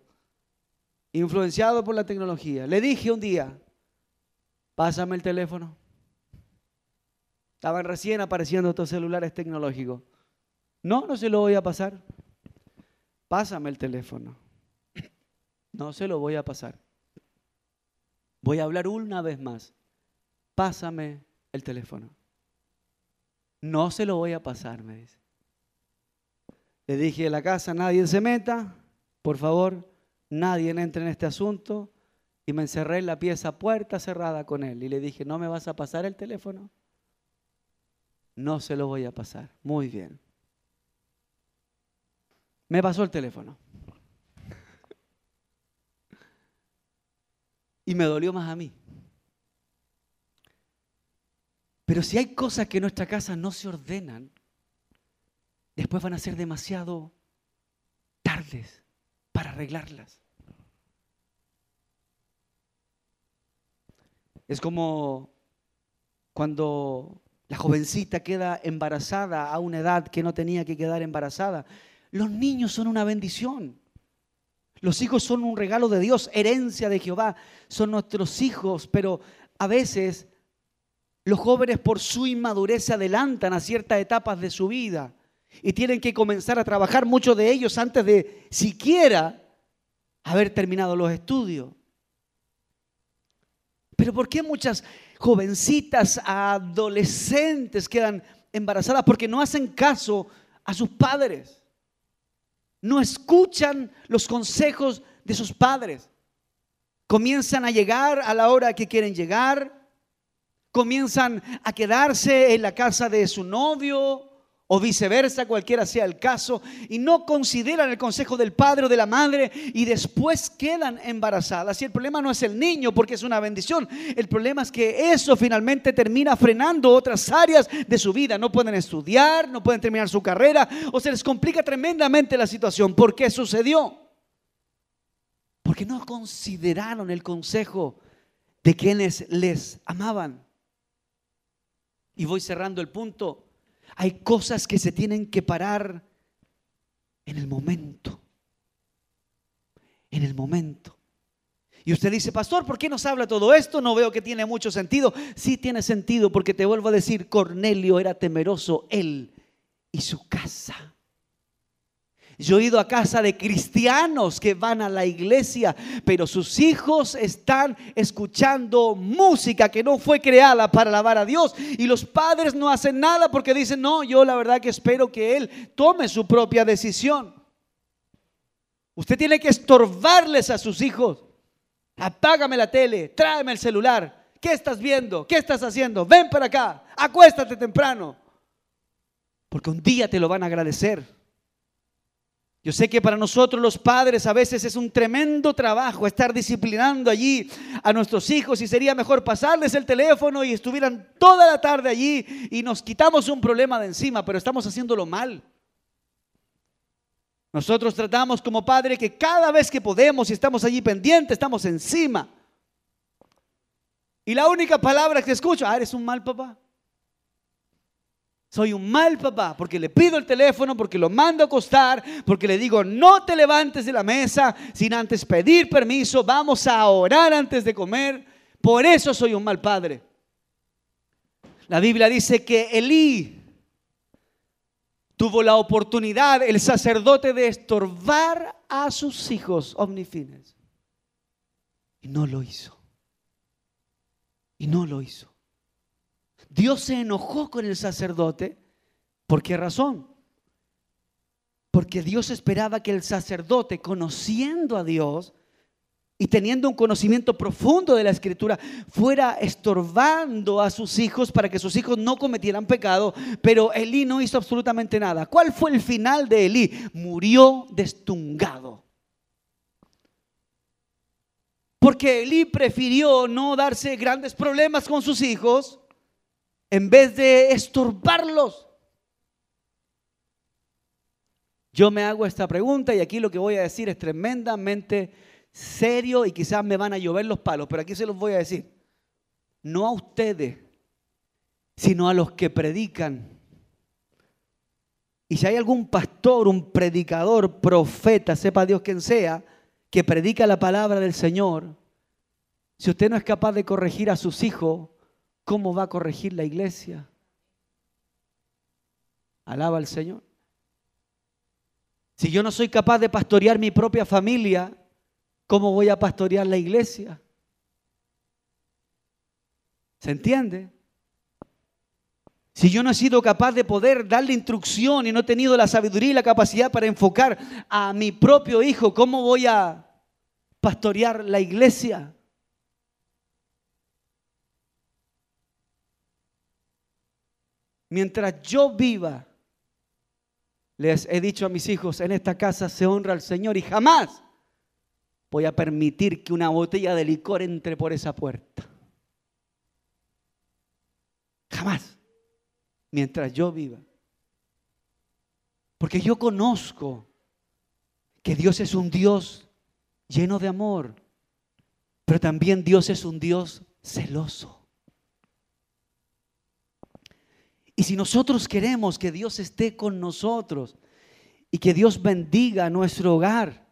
Influenciado por la tecnología. Le dije un día, pásame el teléfono. Estaban recién apareciendo estos celulares tecnológicos. No, no se lo voy a pasar. Pásame el teléfono. No se lo voy a pasar. Voy a hablar una vez más. Pásame el teléfono. No se lo voy a pasar, me dice. Le dije a la casa, nadie se meta, por favor, nadie entre en este asunto. Y me encerré en la pieza puerta cerrada con él. Y le dije, ¿no me vas a pasar el teléfono? No se lo voy a pasar. Muy bien. Me pasó el teléfono. Y me dolió más a mí. Pero si hay cosas que en nuestra casa no se ordenan, después van a ser demasiado tardes para arreglarlas. Es como cuando la jovencita queda embarazada a una edad que no tenía que quedar embarazada. Los niños son una bendición. Los hijos son un regalo de Dios, herencia de Jehová. Son nuestros hijos, pero a veces los jóvenes por su inmadurez se adelantan a ciertas etapas de su vida y tienen que comenzar a trabajar muchos de ellos antes de siquiera haber terminado los estudios. Pero ¿por qué muchas jovencitas, adolescentes quedan embarazadas? Porque no hacen caso a sus padres. No escuchan los consejos de sus padres. Comienzan a llegar a la hora que quieren llegar. Comienzan a quedarse en la casa de su novio o viceversa, cualquiera sea el caso, y no consideran el consejo del padre o de la madre y después quedan embarazadas. Y el problema no es el niño, porque es una bendición. El problema es que eso finalmente termina frenando otras áreas de su vida. No pueden estudiar, no pueden terminar su carrera, o se les complica tremendamente la situación. ¿Por qué sucedió? Porque no consideraron el consejo de quienes les amaban. Y voy cerrando el punto. Hay cosas que se tienen que parar en el momento. En el momento. Y usted dice, pastor, ¿por qué nos habla todo esto? No veo que tiene mucho sentido. Sí tiene sentido porque te vuelvo a decir, Cornelio era temeroso, él y su casa. Yo he ido a casa de cristianos que van a la iglesia, pero sus hijos están escuchando música que no fue creada para alabar a Dios. Y los padres no hacen nada porque dicen, no, yo la verdad que espero que él tome su propia decisión. Usted tiene que estorbarles a sus hijos. Apágame la tele, tráeme el celular. ¿Qué estás viendo? ¿Qué estás haciendo? Ven para acá, acuéstate temprano. Porque un día te lo van a agradecer. Yo sé que para nosotros los padres a veces es un tremendo trabajo estar disciplinando allí a nuestros hijos y sería mejor pasarles el teléfono y estuvieran toda la tarde allí y nos quitamos un problema de encima, pero estamos haciéndolo mal. Nosotros tratamos como padre que cada vez que podemos y estamos allí pendientes, estamos encima. Y la única palabra que escucho, ah, eres un mal papá. Soy un mal papá porque le pido el teléfono, porque lo mando a acostar, porque le digo no te levantes de la mesa sin antes pedir permiso, vamos a orar antes de comer. Por eso soy un mal padre. La Biblia dice que Elí tuvo la oportunidad, el sacerdote, de estorbar a sus hijos omnifines. Y no lo hizo. Y no lo hizo. Dios se enojó con el sacerdote. ¿Por qué razón? Porque Dios esperaba que el sacerdote, conociendo a Dios y teniendo un conocimiento profundo de la escritura, fuera estorbando a sus hijos para que sus hijos no cometieran pecado. Pero Elí no hizo absolutamente nada. ¿Cuál fue el final de Elí? Murió destungado. Porque Elí prefirió no darse grandes problemas con sus hijos en vez de estorbarlos. Yo me hago esta pregunta y aquí lo que voy a decir es tremendamente serio y quizás me van a llover los palos, pero aquí se los voy a decir. No a ustedes, sino a los que predican. Y si hay algún pastor, un predicador, profeta, sepa Dios quien sea, que predica la palabra del Señor, si usted no es capaz de corregir a sus hijos, ¿cómo va a corregir la iglesia? Alaba al Señor. Si yo no soy capaz de pastorear mi propia familia, ¿cómo voy a pastorear la iglesia? ¿Se entiende? Si yo no he sido capaz de poder darle instrucción y no he tenido la sabiduría y la capacidad para enfocar a mi propio hijo, ¿cómo voy a pastorear la iglesia? Mientras yo viva, les he dicho a mis hijos, en esta casa se honra al Señor y jamás voy a permitir que una botella de licor entre por esa puerta. Jamás. Mientras yo viva. Porque yo conozco que Dios es un Dios lleno de amor, pero también Dios es un Dios celoso. Y si nosotros queremos que Dios esté con nosotros y que Dios bendiga nuestro hogar,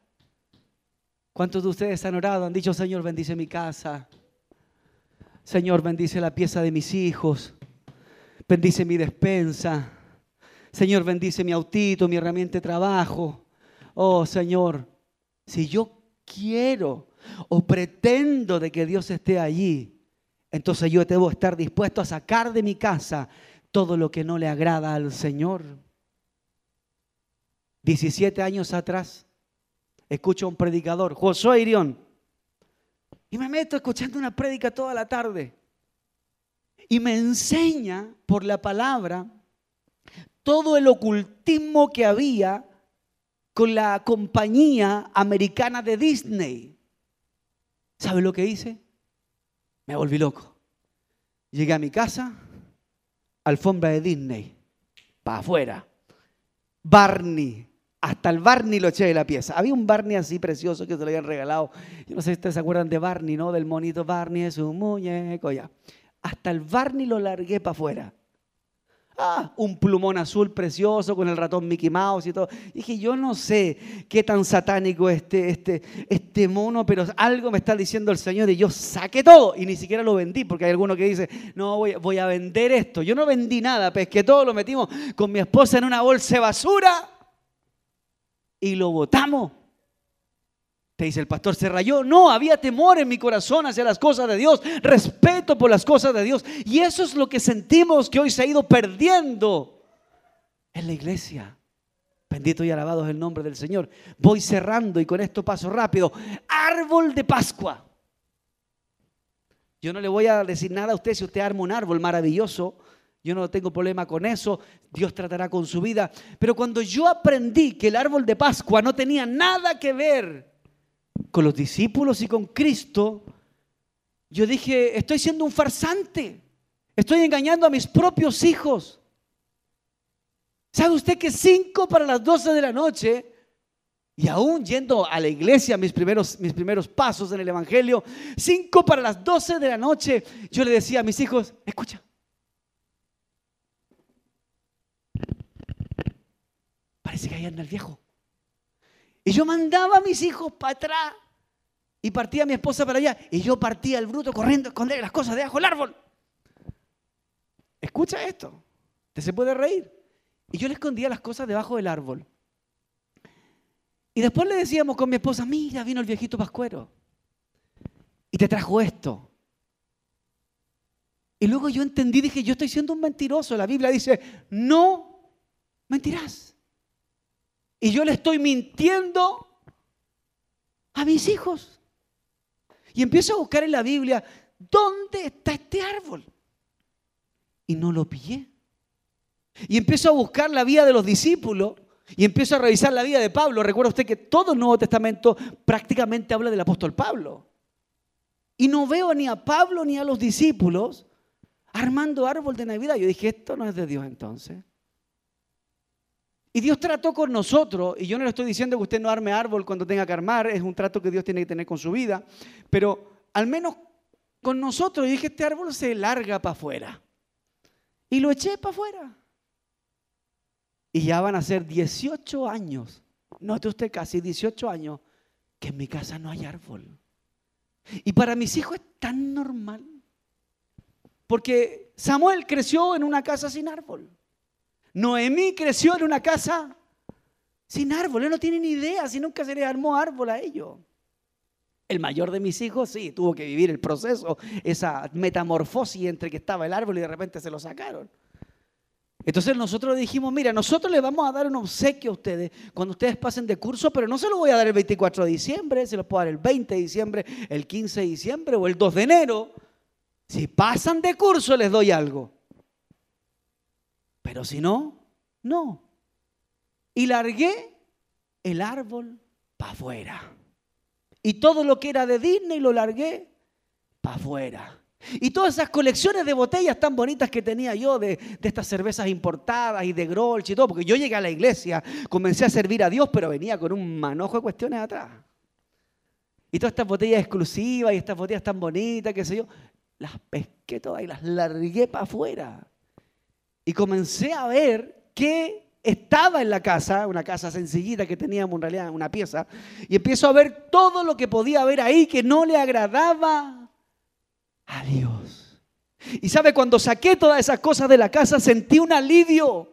¿cuántos de ustedes han orado? Han dicho, Señor, bendice mi casa. Señor, bendice la pieza de mis hijos. Bendice mi despensa. Señor, bendice mi autito, mi herramienta de trabajo. Oh, Señor, si yo quiero o pretendo de que Dios esté allí, entonces yo debo estar dispuesto a sacar de mi casa todo lo que no le agrada al Señor. 17 años atrás, escucho a un predicador, Josué Irión, y me meto escuchando una prédica toda la tarde. Y me enseña por la palabra todo el ocultismo que había con la compañía americana de Disney. ¿Sabe lo que hice? Me volví loco. Llegué a mi casa, alfombra de Disney, para afuera. Barney, hasta el Barney lo eché de la pieza. Había un Barney así precioso que se lo habían regalado. Yo no sé si ustedes se acuerdan de Barney, ¿no? Del monito Barney, es un muñeco, ya. Hasta el Barney lo largué para afuera. Ah, un plumón azul precioso con el ratón Mickey Mouse y todo. Dije, yo no sé qué tan satánico este, este, este mono, pero algo me está diciendo el Señor y yo saqué todo y ni siquiera lo vendí, porque hay alguno que dice, no, voy, voy a vender esto. Yo no vendí nada, pesqué todo, lo metimos con mi esposa en una bolsa de basura y lo botamos. Te dice el pastor, se rayó. No, había temor en mi corazón hacia las cosas de Dios, respeto por las cosas de Dios. Y eso es lo que sentimos que hoy se ha ido perdiendo en la iglesia. Bendito y alabado es el nombre del Señor. Voy cerrando y con esto paso rápido. Árbol de Pascua. Yo no le voy a decir nada a usted si usted arma un árbol maravilloso. Yo no tengo problema con eso. Dios tratará con su vida. Pero cuando yo aprendí que el árbol de Pascua no tenía nada que ver con los discípulos y con Cristo, yo dije, estoy siendo un farsante, estoy engañando a mis propios hijos. ¿Sabe usted que cinco para las doce de la noche, y aún yendo a la iglesia, mis primeros, mis primeros pasos en el Evangelio, cinco para las doce de la noche, yo le decía a mis hijos, escucha, parece que ahí anda el viejo. Y yo mandaba a mis hijos para atrás y partía a mi esposa para allá. Y yo partía el bruto corriendo a esconder las cosas debajo del árbol. Escucha esto. Te se puede reír. Y yo le escondía las cosas debajo del árbol. Y después le decíamos con mi esposa, mira, vino el viejito pascuero. Y te trajo esto. Y luego yo entendí, dije, yo estoy siendo un mentiroso. La Biblia dice, no mentirás. Y yo le estoy mintiendo a mis hijos. Y empiezo a buscar en la Biblia, ¿dónde está este árbol? Y no lo pillé. Y empiezo a buscar la vida de los discípulos y empiezo a revisar la vida de Pablo. Recuerda usted que todo el Nuevo Testamento prácticamente habla del apóstol Pablo. Y no veo ni a Pablo ni a los discípulos armando árbol de Navidad. Yo dije, esto no es de Dios entonces. Y Dios trató con nosotros, y yo no le estoy diciendo que usted no arme árbol cuando tenga que armar, es un trato que Dios tiene que tener con su vida, pero al menos con nosotros, yo dije, este árbol se larga para afuera. Y lo eché para afuera. Y ya van a ser 18 años, note usted casi 18 años, que en mi casa no hay árbol. Y para mis hijos es tan normal. Porque Samuel creció en una casa sin árbol. Noemí creció en una casa sin árbol. Él no tiene ni idea si nunca se le armó árbol a ellos. El mayor de mis hijos sí, tuvo que vivir el proceso, esa metamorfosis entre que estaba el árbol y de repente se lo sacaron. Entonces nosotros dijimos, mira, nosotros les vamos a dar un obsequio a ustedes cuando ustedes pasen de curso, pero no se lo voy a dar el 24 de diciembre, se lo puedo dar el 20 de diciembre, el 15 de diciembre o el 2 de enero. Si pasan de curso les doy algo. Pero si no, no. Y largué el árbol para afuera. Y todo lo que era de Disney lo largué para afuera. Y todas esas colecciones de botellas tan bonitas que tenía yo de, estas cervezas importadas y de Grolsch y todo, porque yo llegué a la iglesia, comencé a servir a Dios, pero venía con un manojo de cuestiones atrás. Y todas estas botellas exclusivas y estas botellas tan bonitas, qué sé yo, las pesqué todas y las largué para afuera. Y comencé a ver qué estaba en la casa, una casa sencillita que teníamos en realidad, una pieza, y empiezo a ver todo lo que podía haber ahí que no le agradaba a Dios. Y sabe, cuando saqué todas esas cosas de la casa sentí un alivio.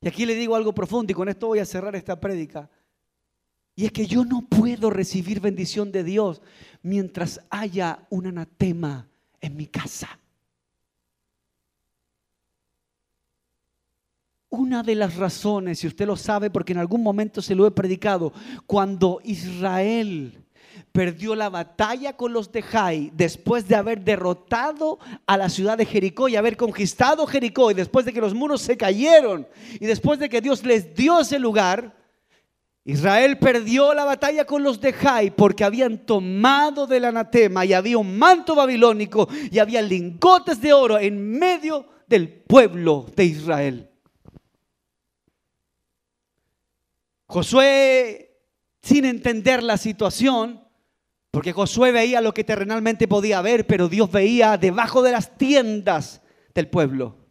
Y aquí le digo algo profundo y con esto voy a cerrar esta prédica. Y es que yo no puedo recibir bendición de Dios mientras haya un anatema en mi casa. Una de las razones, si usted lo sabe, porque en algún momento se lo he predicado, cuando Israel perdió la batalla con los de Jai después de haber derrotado a la ciudad de Jericó y haber conquistado Jericó y después de que los muros se cayeron y después de que Dios les dio ese lugar, Israel perdió la batalla con los de Jai porque habían tomado del anatema y había un manto babilónico y había lingotes de oro en medio del pueblo de Israel. Josué, sin entender la situación, porque Josué veía lo que terrenalmente podía ver, pero Dios veía debajo de las tiendas del pueblo.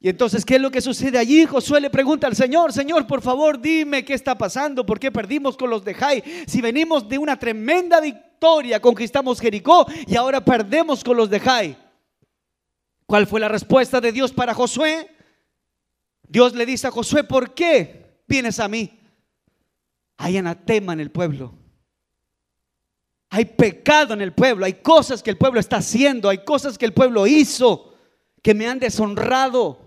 Y entonces, ¿qué es lo que sucede allí? Josué le pregunta al Señor, Señor, por favor, dime qué está pasando, por qué perdimos con los de Jai. Si venimos de una tremenda victoria, conquistamos Jericó y ahora perdemos con los de Jai. ¿Cuál fue la respuesta de Dios para Josué? Dios le dice a Josué, ¿por qué vienes a mí? Hay anatema en el pueblo. Hay pecado en el pueblo, hay cosas que el pueblo está haciendo, hay cosas que el pueblo hizo que me han deshonrado.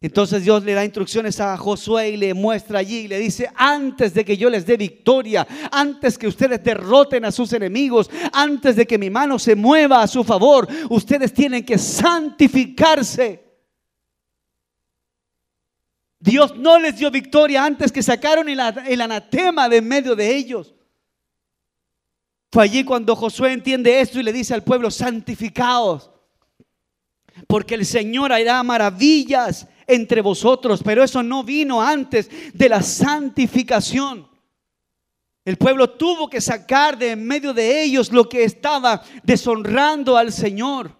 Entonces Dios le da instrucciones a Josué y le muestra allí y le dice, antes de que yo les dé victoria, antes que ustedes derroten a sus enemigos, antes de que mi mano se mueva a su favor, ustedes tienen que santificarse. Dios no les dio victoria antes que sacaron el, anatema de en medio de ellos. Fue allí cuando Josué entiende esto y le dice al pueblo, santificaos, porque el Señor hará maravillas entre vosotros, pero eso no vino antes de la santificación. El pueblo tuvo que sacar de en medio de ellos lo que estaba deshonrando al Señor.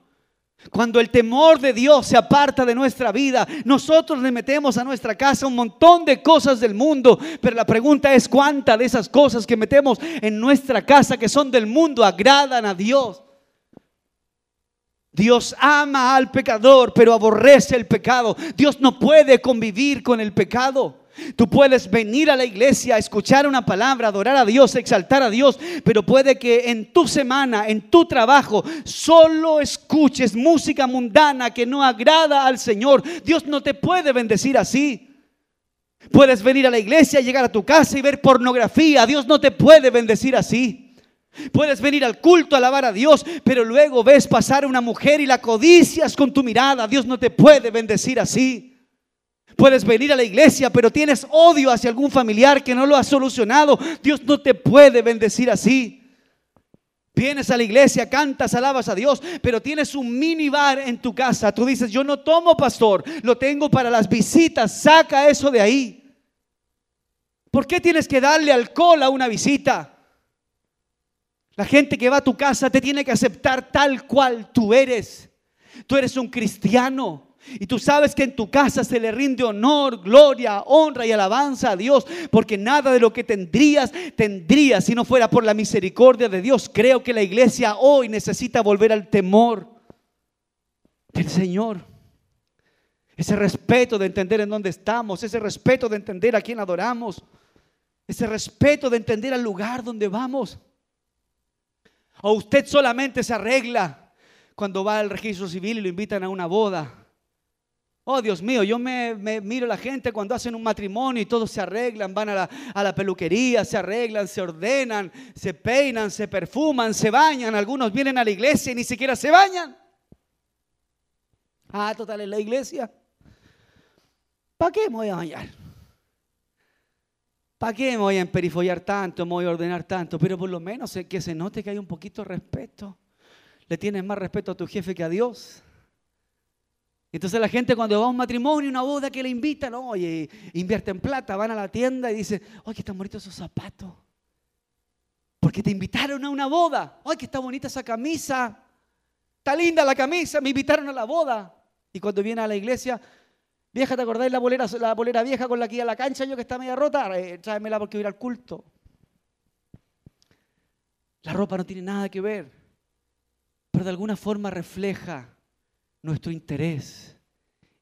Cuando el temor de Dios se aparta de nuestra vida, nosotros le metemos a nuestra casa un montón de cosas del mundo, pero la pregunta es cuántas de esas cosas que metemos en nuestra casa que son del mundo agradan a Dios. Dios ama al pecador, pero aborrece el pecado. Dios no puede convivir con el pecado. Tú puedes venir a la iglesia, escuchar una palabra, adorar a Dios, exaltar a Dios, pero puede que en tu semana, en tu trabajo, solo escuches música mundana que no agrada al Señor. Dios no te puede bendecir así. Puedes venir a la iglesia, llegar a tu casa y ver pornografía. Dios no te puede bendecir así. Puedes venir al culto, alabar a Dios, pero luego ves pasar a una mujer y la codicias con tu mirada. Dios no te puede bendecir así. Puedes venir a la iglesia, pero tienes odio hacia algún familiar que no lo ha solucionado. Dios no te puede bendecir así. Vienes a la iglesia, cantas, alabas a Dios, pero tienes un minibar en tu casa. Tú dices, yo no tomo pastor, lo tengo para las visitas, saca eso de ahí. ¿Por qué tienes que darle alcohol a una visita? La gente que va a tu casa te tiene que aceptar tal cual tú eres. Tú eres un cristiano. Y tú sabes que en tu casa se le rinde honor, gloria, honra y alabanza a Dios, porque nada de lo que tendrías, tendrías si no fuera por la misericordia de Dios. Creo que la iglesia hoy necesita volver al temor del Señor. Ese respeto de entender en dónde estamos, ese respeto de entender a quién adoramos, ese respeto de entender al lugar donde vamos. O usted solamente se arregla cuando va al registro civil y lo invitan a una boda. Oh, Dios mío, yo me, miro la gente cuando hacen un matrimonio y todos se arreglan, van a la, peluquería, se arreglan, se ordenan, se peinan, se perfuman, se bañan. Algunos vienen a la iglesia y ni siquiera se bañan. Ah, total, en la iglesia. ¿Para qué me voy a bañar? ¿Para qué me voy a emperifollar tanto, me voy a ordenar tanto? Pero por lo menos que se note que hay un poquito de respeto. Le tienes más respeto a tu jefe que a Dios. Entonces la gente cuando va a un matrimonio, una boda que le invitan, oye, invierte en plata, van a la tienda y dicen, oye, están bonitos esos zapatos. Porque te invitaron a una boda. Oye, que está bonita esa camisa. Está linda la camisa, me invitaron a la boda. Y cuando viene a la iglesia, vieja, ¿te acordáis la bolera, la bolera vieja con la que iba a la cancha yo que está media rota? Eh, tráemela porque voy a ir al culto. La ropa no tiene nada que ver, pero de alguna forma refleja nuestro interés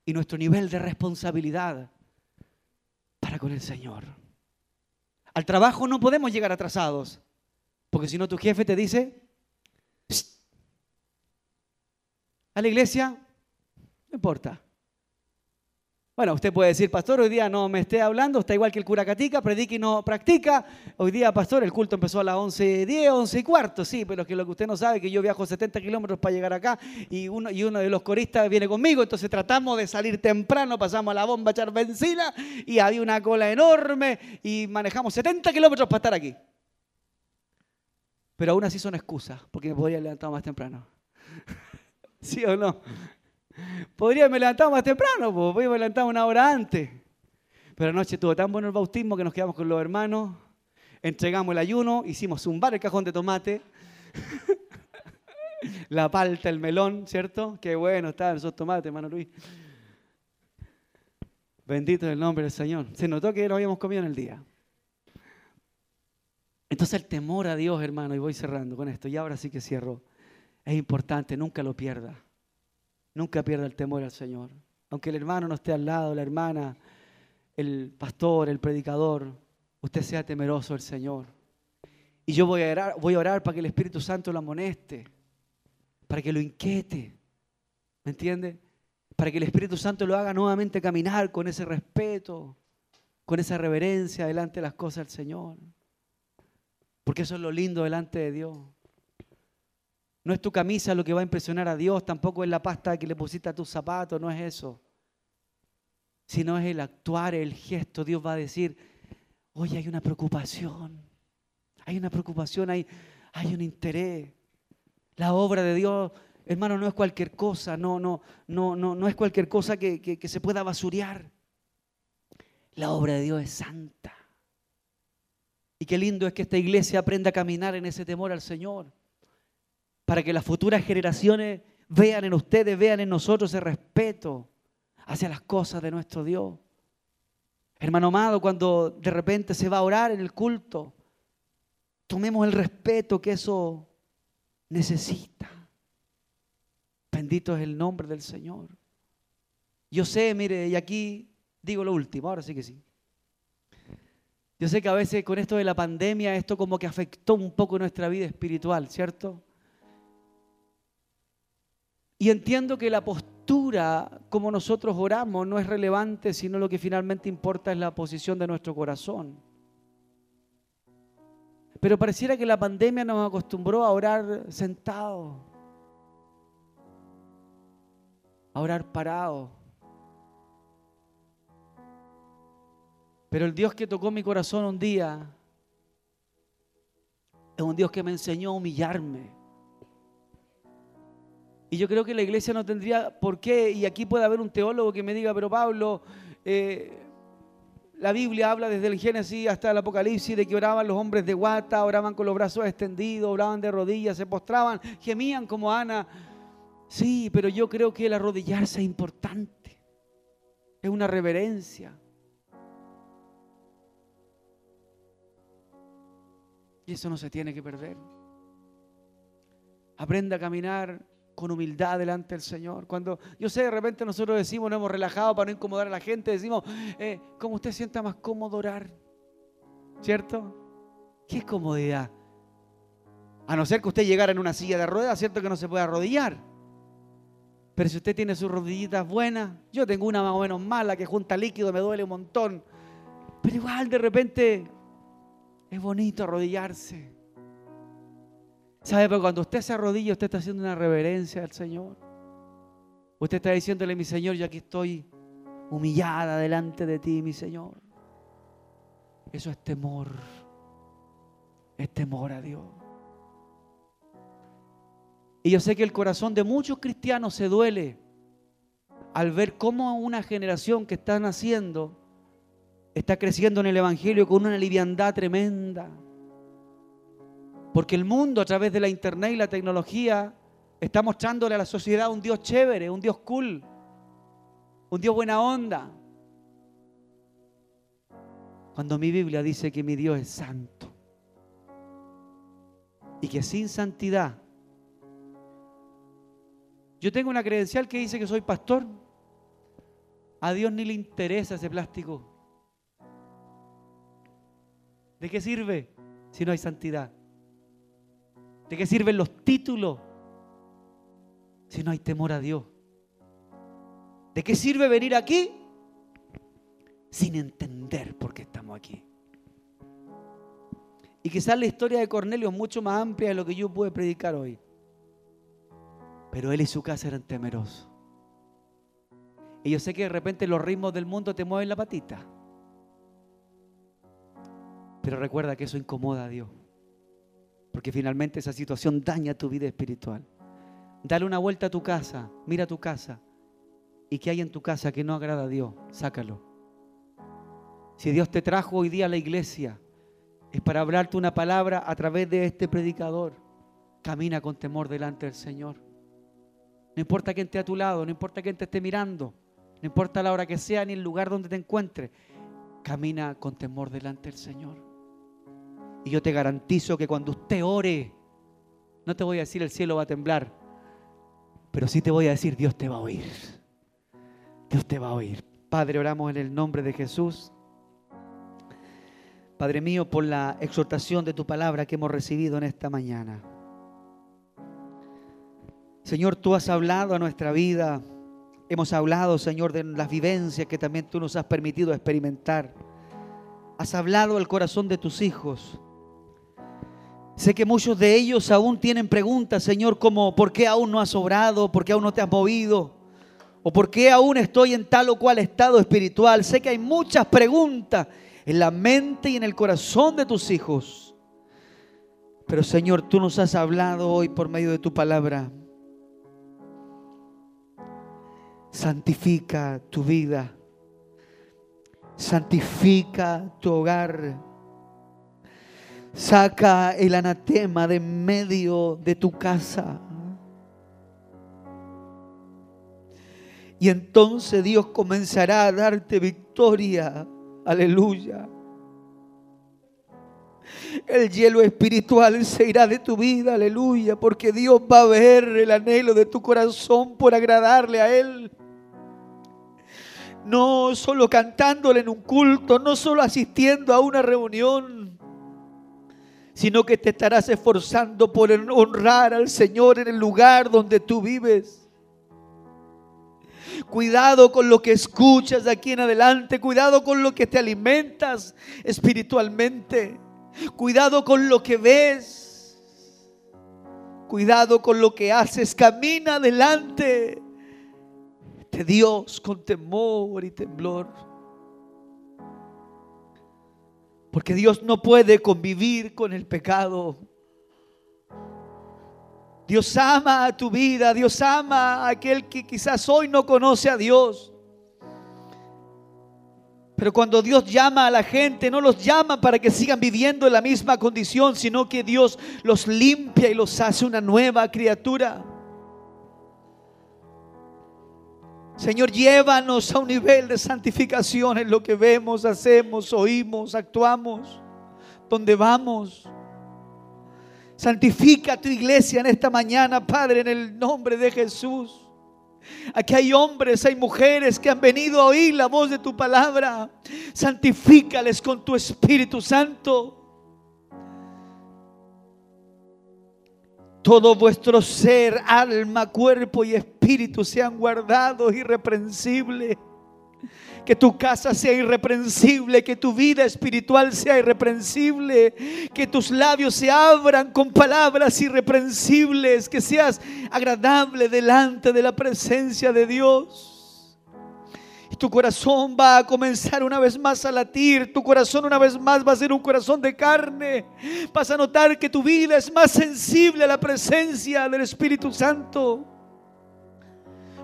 y nuestro nivel de responsabilidad para con el Señor. Al trabajo no podemos llegar atrasados, porque si no tu jefe te dice, a la iglesia, no importa. Bueno, usted puede decir, pastor, hoy día no me esté hablando, está igual que el cura Catica, predica y no practica. Hoy día, pastor, el culto empezó a las 11.10, 11 y cuarto, sí, pero es que lo que usted no sabe es que yo viajo 70 kilómetros para llegar acá y uno, y uno de los coristas viene conmigo, entonces tratamos de salir temprano, pasamos a la bomba a echar benzina y había una cola enorme y manejamos 70 kilómetros para estar aquí. Pero aún así son excusas, porque me podría levantar más temprano. ¿Sí o no? Podría haberme levantado más temprano, podría haberme levantado una hora antes. Pero anoche tuvo tan bueno el bautismo que nos quedamos con los hermanos, entregamos el ayuno, hicimos zumbar el cajón de tomate, la palta, el melón, ¿cierto? Qué bueno estaban esos tomates, hermano Luis. Bendito es el nombre del Señor. Se notó que no habíamos comido en el día. Entonces el temor a Dios, hermano, y voy cerrando con esto, y ahora sí que cierro, es importante, nunca lo pierda. Nunca pierda el temor al Señor. Aunque el hermano no esté al lado, la hermana, el pastor, el predicador, usted sea temeroso del Señor. Y yo voy a orar, voy a orar para que el Espíritu Santo lo amoneste, para que lo inquiete. ¿Me entiende? Para que el Espíritu Santo lo haga nuevamente caminar con ese respeto, con esa reverencia delante de las cosas del Señor. Porque eso es lo lindo delante de Dios. No es tu camisa lo que va a impresionar a Dios, tampoco es la pasta que le pusiste a tus zapatos, no es eso. Sino es el actuar, el gesto. Dios va a decir, oye, hay una preocupación, hay una preocupación, hay, hay un interés. La obra de Dios, hermano, no es cualquier cosa, no, no, no, no, no es cualquier cosa que, que se pueda basurear. La obra de Dios es santa. Y qué lindo es que esta iglesia aprenda a caminar en ese temor al Señor para que las futuras generaciones vean en ustedes, vean en nosotros ese respeto hacia las cosas de nuestro Dios. Hermano amado, cuando de repente se va a orar en el culto, tomemos el respeto que eso necesita. Bendito es el nombre del Señor. Yo sé, mire, y aquí digo lo último, ahora sí que sí. Yo sé que a veces con esto de la pandemia, esto como que afectó un poco nuestra vida espiritual, ¿cierto? Y entiendo que la postura como nosotros oramos no es relevante, sino lo que finalmente importa es la posición de nuestro corazón. Pero pareciera que la pandemia nos acostumbró a orar sentados, a orar parados. Pero el Dios que tocó mi corazón un día es un Dios que me enseñó a humillarme y yo creo que la iglesia no tendría por qué, y aquí puede haber un teólogo que me diga, pero Pablo, eh, la Biblia habla desde el Génesis hasta el Apocalipsis de que oraban los hombres de guata, oraban con los brazos extendidos, oraban de rodillas, se postraban, gemían como Ana. Sí, pero yo creo que el arrodillarse es importante. Es una reverencia. Y eso no se tiene que perder. Aprenda a caminar con humildad delante del Señor. Cuando yo sé, de repente nosotros decimos, no hemos relajado para no incomodar a la gente, decimos, eh, como usted sienta más cómodo orar, ¿cierto? ¿Qué comodidad? A no ser que usted llegara en una silla de ruedas, ¿cierto que no se puede arrodillar? Pero si usted tiene sus rodillitas buenas, yo tengo una más o menos mala que junta líquido, me duele un montón. Pero igual de repente es bonito arrodillarse. ¿Sabe? Pero cuando usted se arrodilla, usted está haciendo una reverencia al Señor. Usted está diciéndole, mi Señor, yo aquí estoy humillada delante de ti, mi Señor. Eso es temor. Es temor a Dios. Y yo sé que el corazón de muchos cristianos se duele al ver cómo una generación que está naciendo está creciendo en el Evangelio con una liviandad tremenda. Porque el mundo a través de la internet y la tecnología está mostrándole a la sociedad un Dios chévere, un Dios cool, un Dios buena onda. Cuando mi Biblia dice que mi Dios es santo y que sin santidad, yo tengo una credencial que dice que soy pastor, a Dios ni le interesa ese plástico. ¿De qué sirve si no hay santidad? ¿De qué sirven los títulos si no hay temor a Dios? ¿De qué sirve venir aquí sin entender por qué estamos aquí? Y quizás la historia de Cornelio es mucho más amplia de lo que yo pude predicar hoy. Pero él y su casa eran temerosos. Y yo sé que de repente los ritmos del mundo te mueven la patita. Pero recuerda que eso incomoda a Dios. Porque finalmente esa situación daña tu vida espiritual. Dale una vuelta a tu casa, mira tu casa. ¿Y qué hay en tu casa que no agrada a Dios? Sácalo. Si Dios te trajo hoy día a la iglesia, es para hablarte una palabra a través de este predicador. Camina con temor delante del Señor. No importa quién esté a tu lado, no importa quién te esté mirando, no importa la hora que sea ni el lugar donde te encuentres. Camina con temor delante del Señor. Y yo te garantizo que cuando usted ore, no te voy a decir el cielo va a temblar, pero sí te voy a decir Dios te va a oír. Dios te va a oír. Padre, oramos en el nombre de Jesús. Padre mío, por la exhortación de tu palabra que hemos recibido en esta mañana. Señor, tú has hablado a nuestra vida. Hemos hablado, Señor, de las vivencias que también tú nos has permitido experimentar. Has hablado al corazón de tus hijos. Sé que muchos de ellos aún tienen preguntas, Señor, como ¿por qué aún no has obrado? ¿Por qué aún no te has movido? ¿O por qué aún estoy en tal o cual estado espiritual? Sé que hay muchas preguntas en la mente y en el corazón de tus hijos. Pero Señor, tú nos has hablado hoy por medio de tu palabra. Santifica tu vida. Santifica tu hogar Saca el anatema de medio de tu casa. Y entonces Dios comenzará a darte victoria. Aleluya. El hielo espiritual se irá de tu vida, aleluya, porque Dios va a ver el anhelo de tu corazón por agradarle a Él. No solo cantándole en un culto, no solo asistiendo a una reunión, sino que te estarás esforzando por honrar al Señor en el lugar donde tú vives. Cuidado con lo que escuchas de aquí en adelante, cuidado con lo que te alimentas espiritualmente, cuidado con lo que ves, cuidado con lo que haces, camina adelante de Dios con temor y temblor. Porque Dios no puede convivir con el pecado. Dios ama a tu vida, Dios ama a aquel que quizás hoy no conoce a Dios. Pero cuando Dios llama a la gente, no los llama para que sigan viviendo en la misma condición, sino que Dios los limpia y los hace una nueva criatura. Señor, llévanos a un nivel de santificación en lo que vemos, hacemos, oímos, actuamos, donde vamos. Santifica tu iglesia en esta mañana, Padre, en el nombre de Jesús. Aquí hay hombres, hay mujeres que han venido a oír la voz de tu palabra. Santifícales con tu Espíritu Santo. Todo vuestro ser, alma, cuerpo y espíritu sean guardados irreprensibles. Que tu casa sea irreprensible, que tu vida espiritual sea irreprensible, que tus labios se abran con palabras irreprensibles, que seas agradable delante de la presencia de Dios tu corazón va a comenzar una vez más a latir. Tu corazón una vez más va a ser un corazón de carne. Vas a notar que tu vida es más sensible a la presencia del Espíritu Santo.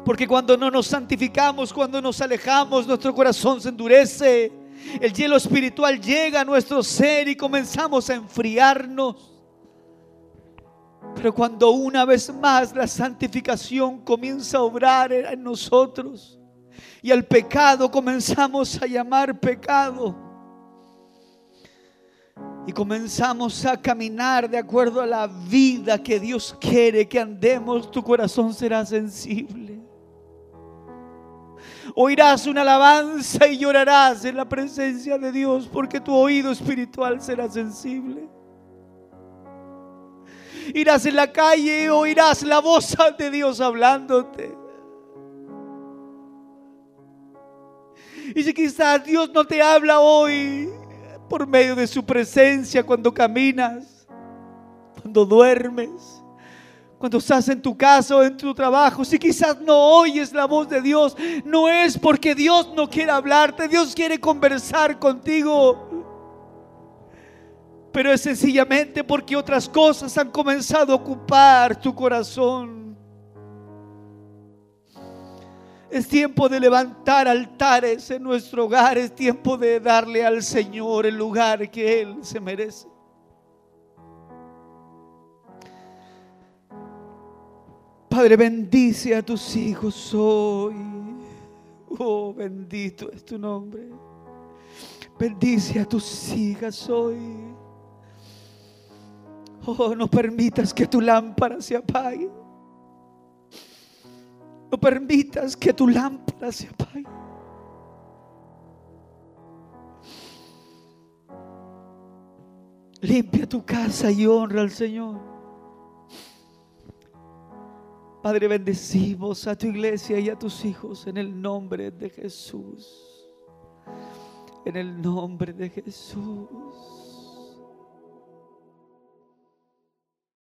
Porque cuando no nos santificamos, cuando nos alejamos, nuestro corazón se endurece. El hielo espiritual llega a nuestro ser y comenzamos a enfriarnos. Pero cuando una vez más la santificación comienza a obrar en nosotros, y al pecado comenzamos a llamar pecado. Y comenzamos a caminar de acuerdo a la vida que Dios quiere que andemos. Tu corazón será sensible. Oirás una alabanza y llorarás en la presencia de Dios porque tu oído espiritual será sensible. Irás en la calle y oirás la voz de Dios hablándote. Y si quizás Dios no te habla hoy por medio de su presencia cuando caminas, cuando duermes, cuando estás en tu casa o en tu trabajo, si quizás no oyes la voz de Dios, no es porque Dios no quiere hablarte, Dios quiere conversar contigo. Pero es sencillamente porque otras cosas han comenzado a ocupar tu corazón. Es tiempo de levantar altares en nuestro hogar. Es tiempo de darle al Señor el lugar que Él se merece. Padre, bendice a tus hijos hoy. Oh, bendito es tu nombre. Bendice a tus hijas hoy. Oh, no permitas que tu lámpara se apague. No permitas que tu lámpara se apague. Limpia tu casa y honra al Señor. Padre, bendecimos a tu iglesia y a tus hijos en el nombre de Jesús. En el nombre de Jesús.